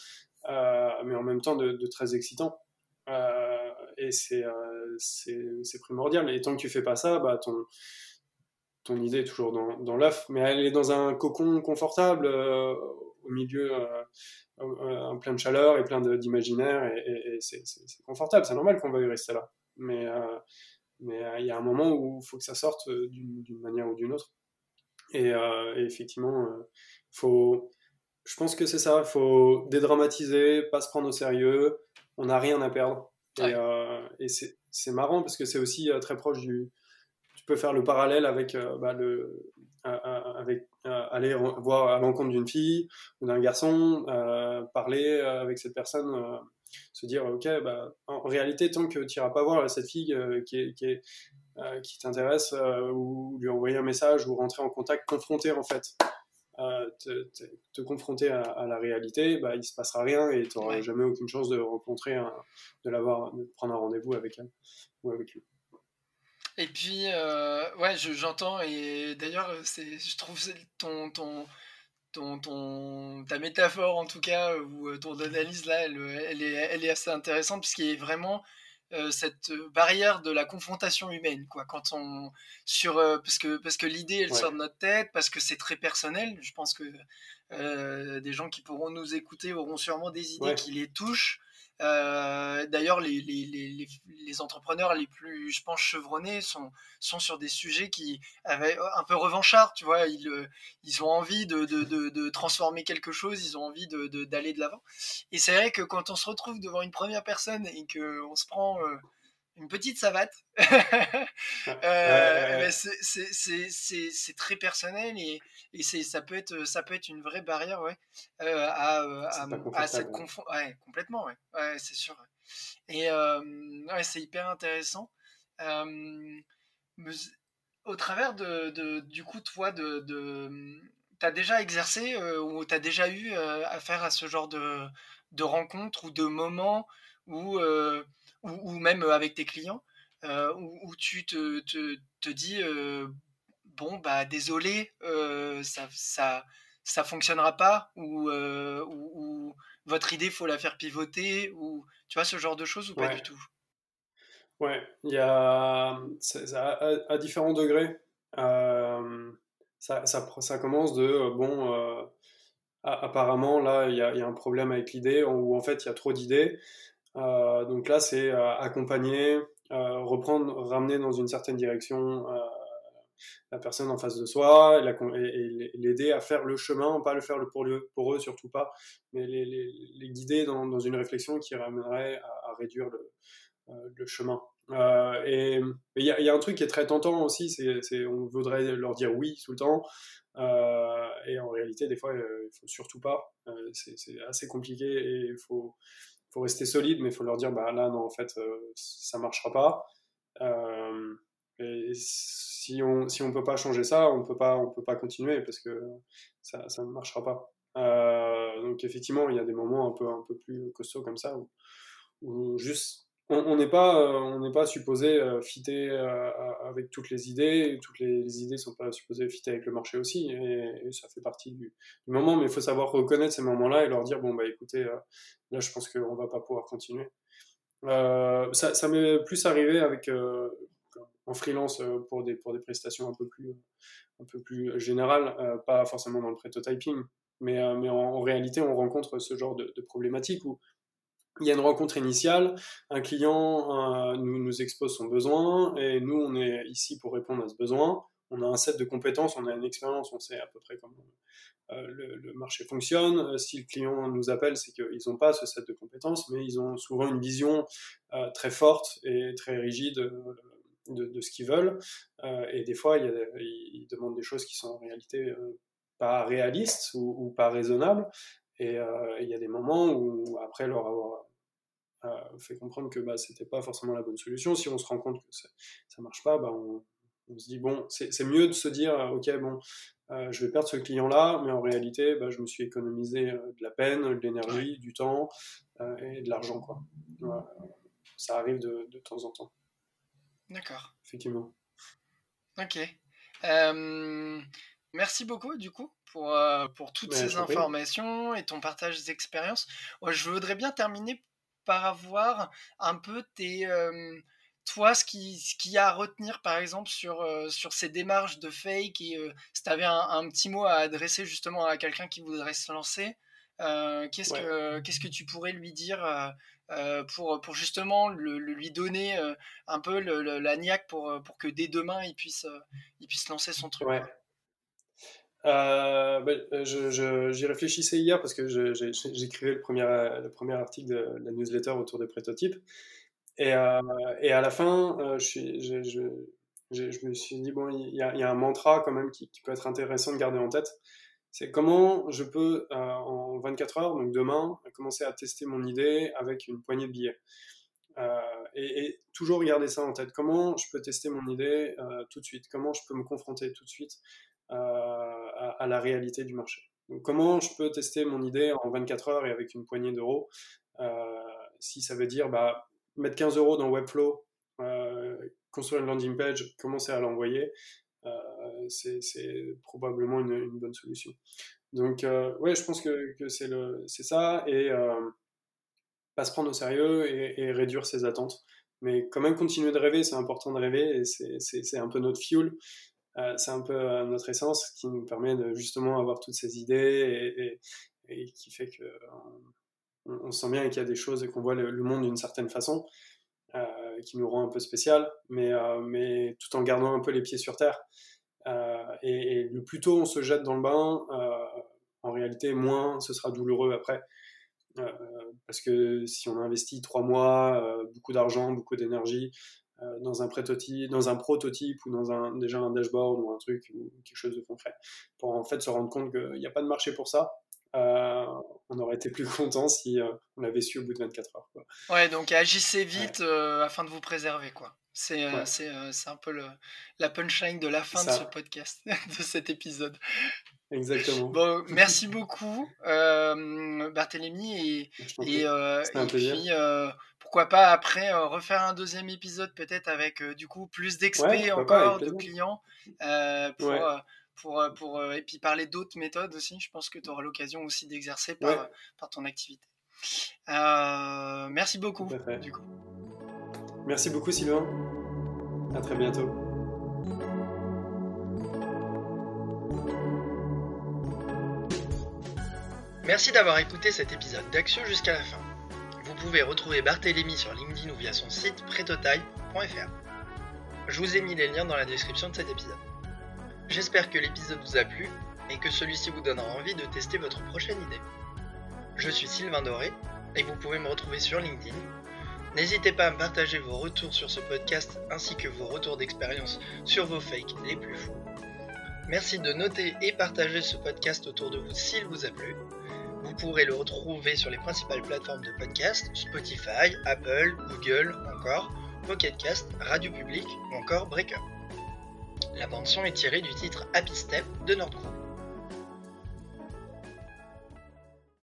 mais en même temps de, très excitant. et c'est, primordial. Et tant que tu fais pas ça, bah, ton, ton idée est toujours dans, dans l'œuf, mais elle est dans un cocon confortable au milieu en plein de chaleur et plein d'imaginaire et, c'est confortable, c'est normal qu'on veuille rester là. Mais euh, mais euh, il y a un moment où il faut que ça sorte euh, d'une manière ou d'une autre. Et, effectivement, faut, je pense que c'est ça, il faut dédramatiser, pas se prendre au sérieux, on n'a rien à perdre. Et, c'est marrant parce que c'est aussi très proche du... Peux faire le parallèle avec bah, le, avec aller voir à l'encontre d'une fille ou d'un garçon, euh, parler euh, avec cette personne, euh, se dire ok, bah, en réalité, tant que tu n'iras pas voir cette fille qui, qui, qui t'intéresse ou lui envoyer un message ou rentrer en contact, confronter en fait. Te, te, confronter à, la réalité, bah, il se passera rien et tu n'auras jamais aucune chance de rencontrer, de l'avoir, de prendre un rendez-vous avec elle ou avec lui. Et puis, euh, ouais, j'entends, et d'ailleurs, je trouve ton, ton, ton, ton, ta métaphore, en tout cas, ou euh, ton analyse là, elle, elle, est, elle est assez intéressante, puisqu'il y a vraiment euh, cette barrière de la confrontation humaine, quoi. Quand on, sur, parce que, parce que l'idée, elle sort de notre tête, parce que c'est très personnel. Je pense que des gens qui pourront nous écouter auront sûrement des idées qui les touchent. Euh, d'ailleurs, les, les, les, entrepreneurs les plus, je pense, chevronnés sont, sont sur des sujets qui avaient un peu revanchards, tu vois. Ils, euh, ils ont envie de, de, de, transformer quelque chose, ils ont envie d'aller de l'avant. Et c'est vrai que quand on se retrouve devant une première personne et qu'on se prend euh, une petite savate. euh, c'est très personnel et, et ça, peut être, ça peut être une vraie barrière ouais, euh, à, à, à, cette confondre. Ouais, complètement, ouais, c'est sûr. Et euh, ouais, c'est hyper intéressant. Euh, au travers de, de, du coup, toi, de, de tu as déjà exercé ou tu as déjà eu affaire à ce genre de, de rencontres ou de moments où ou, même avec tes clients, euh, où, tu te, te, te dis euh, bon bah désolé, euh, ça, ça ça fonctionnera pas ou, ou, votre idée faut la faire pivoter ou tu vois ce genre de choses ou pas du tout? Ouais, il y a à, différents degrés. ça, ça, ça, commence de bon apparemment là il y, y, a un problème avec l'idée ou en fait il y a trop d'idées donc là, c'est euh, accompagner, euh, reprendre, ramener dans une certaine direction la personne en face de soi et, l'aider à faire le chemin, pas le faire pour, eux, surtout pas, mais les, guider dans, une réflexion qui ramènerait à, réduire le, chemin. et il y, y, a un truc qui est très tentant aussi, c'est on voudrait leur dire oui tout le temps, et en réalité, des fois, il faut surtout pas. c'est assez compliqué et il faut faut rester solide, mais il faut leur dire, bah là, non, en fait, euh, ça marchera pas. Euh, et si on si on peut pas changer ça, on peut pas on peut pas continuer parce que ça, ça ne marchera pas. Euh, donc effectivement, il y a des moments un peu un peu plus costauds comme ça où, où juste on n'est pas, euh, on n'est pas supposé euh, fitter euh, avec toutes les idées, toutes les, idées idées sont pas supposées fitter avec le marché aussi, et, ça fait partie du, moment, mais il faut savoir reconnaître ces moments-là et leur dire, bon, bah écoutez, là je pense qu'on va pas pouvoir continuer. ça, ça m'est plus arrivé avec, en freelance pour des, pour des prestations un peu plus, un peu plus générales, pas forcément dans le prototyping, mais, mais en, réalité, on rencontre ce genre de, de problématiques où il y a une rencontre initiale, un client nous, nous expose son besoin et nous, on est ici pour répondre à ce besoin. On a un set de compétences, on a une expérience, on sait à peu près comment euh, le, marché fonctionne. Euh, si le client nous appelle, c'est qu'ils n'ont pas ce set de compétences, mais ils ont souvent une vision euh, très forte et très rigide de, ce qu'ils veulent. et des fois, ils demandent des choses qui sont en réalité pas réalistes ou, pas raisonnables. Et il y a des moments où, après leur avoir fait comprendre que bah, c'était pas forcément la bonne solution, si on se rend compte que ça marche pas, bah, on, on se dit, bon, c'est mieux de se dire, euh, ok, bon, euh, je vais perdre ce client-là, mais en réalité, bah, je me suis économisé euh, de la peine, de l'énergie, du temps et de l'argent. quoi. Ça arrive de, de, temps en temps. D'accord. Effectivement. Ok. merci beaucoup, du coup, pour, pour toutes ces informations et ton partage d'expériences. Je voudrais bien terminer par avoir un peu tes toi, ce qui, ce qui a à retenir, par exemple, sur, euh, sur ces démarches de fake, et euh, si tu avais un, petit mot à adresser justement à quelqu'un qui voudrait se lancer, euh, qu'est-ce, que, qu'est-ce que tu pourrais lui dire pour, pour justement le, lui donner un peu la niaque pour, pour que dès demain, il puisse, il puisse lancer son truc ouais. Bah, je, j'y réfléchissais hier parce que j'écrivais le premier, le premier article de la newsletter autour des prototypes. Et, euh, à la fin, euh, je, je, je, je, me suis dit, bon, il y, a, un mantra quand même qui, peut être intéressant de garder en tête. C'est comment je peux, euh, en 24 heures, donc demain, commencer à tester mon idée avec une poignée de billets. Et, et, toujours garder ça en tête. Comment je peux tester mon idée tout de suite? Comment je peux me confronter tout de suite à, la réalité du marché Comment je peux tester mon idée en 24 heures et avec une poignée d'euros Si ça veut dire bah, mettre 15 euros dans Webflow, euh, construire une landing page, commencer à l'envoyer, euh, c'est probablement une, bonne solution. Donc, euh, ouais, je pense que, que c'est ça, et pas se prendre au sérieux et, réduire ses attentes. Mais quand même continuer de rêver, c'est important de rêver, et c'est un peu notre fuel. C'est un peu notre essence qui nous permet de justement avoir toutes ces idées et, et qui fait que on, sent bien qu'il y a des choses et qu'on voit le, monde d'une certaine façon, euh, qui nous rend un peu spécial, mais, euh, mais tout en gardant un peu les pieds sur terre. Euh, et, le plus tôt on se jette dans le bain, en réalité, moins ce sera douloureux après. parce que si on investit trois mois, beaucoup d'argent, beaucoup d'énergie, dans un prototype, dans un prototype ou dans un, déjà un dashboard ou un truc ou quelque chose de concret, pour en fait se rendre compte qu'il n'y a pas de marché pour ça, euh, on aurait été plus content si euh, on l'avait su au bout de 24 heures. Quoi. Ouais, donc agissez vite euh, afin de vous préserver. quoi. C'est c'est un peu le, la punchline de la fin de ce podcast, <laughs> de cet épisode. Exactement. Bon, <laughs> merci beaucoup, Barthélémy. Et, et, et puis, pourquoi pas après refaire un deuxième épisode, peut-être avec du coup plus d'experts encore, de clients, pour, pour, euh, pour, euh, et puis parler d'autres méthodes aussi. Je pense que tu auras l'occasion aussi d'exercer par, par ton activité. Euh, merci beaucoup, du coup. Merci beaucoup, Sylvain. À très bientôt. Merci d'avoir écouté cet épisode d'Axio jusqu'à la fin. Vous pouvez retrouver Barthélémy sur LinkedIn ou via son site pretotaille.fr. Je vous ai mis les liens dans la description de cet épisode. J'espère que l'épisode vous a plu et que celui-ci vous donnera envie de tester votre prochaine idée. Je suis Sylvain Doré et vous pouvez me retrouver sur LinkedIn. N'hésitez pas à me partager vos retours sur ce podcast ainsi que vos retours d'expérience sur vos fakes les plus fous. Merci de noter et partager ce podcast autour de vous s'il vous a plu. Vous pourrez le retrouver sur les principales plateformes de podcast, Spotify, Apple, Google, encore Pocketcast, Radio Public ou encore Breaker. La bande son est tirée du titre Happy Step de Nordgroup.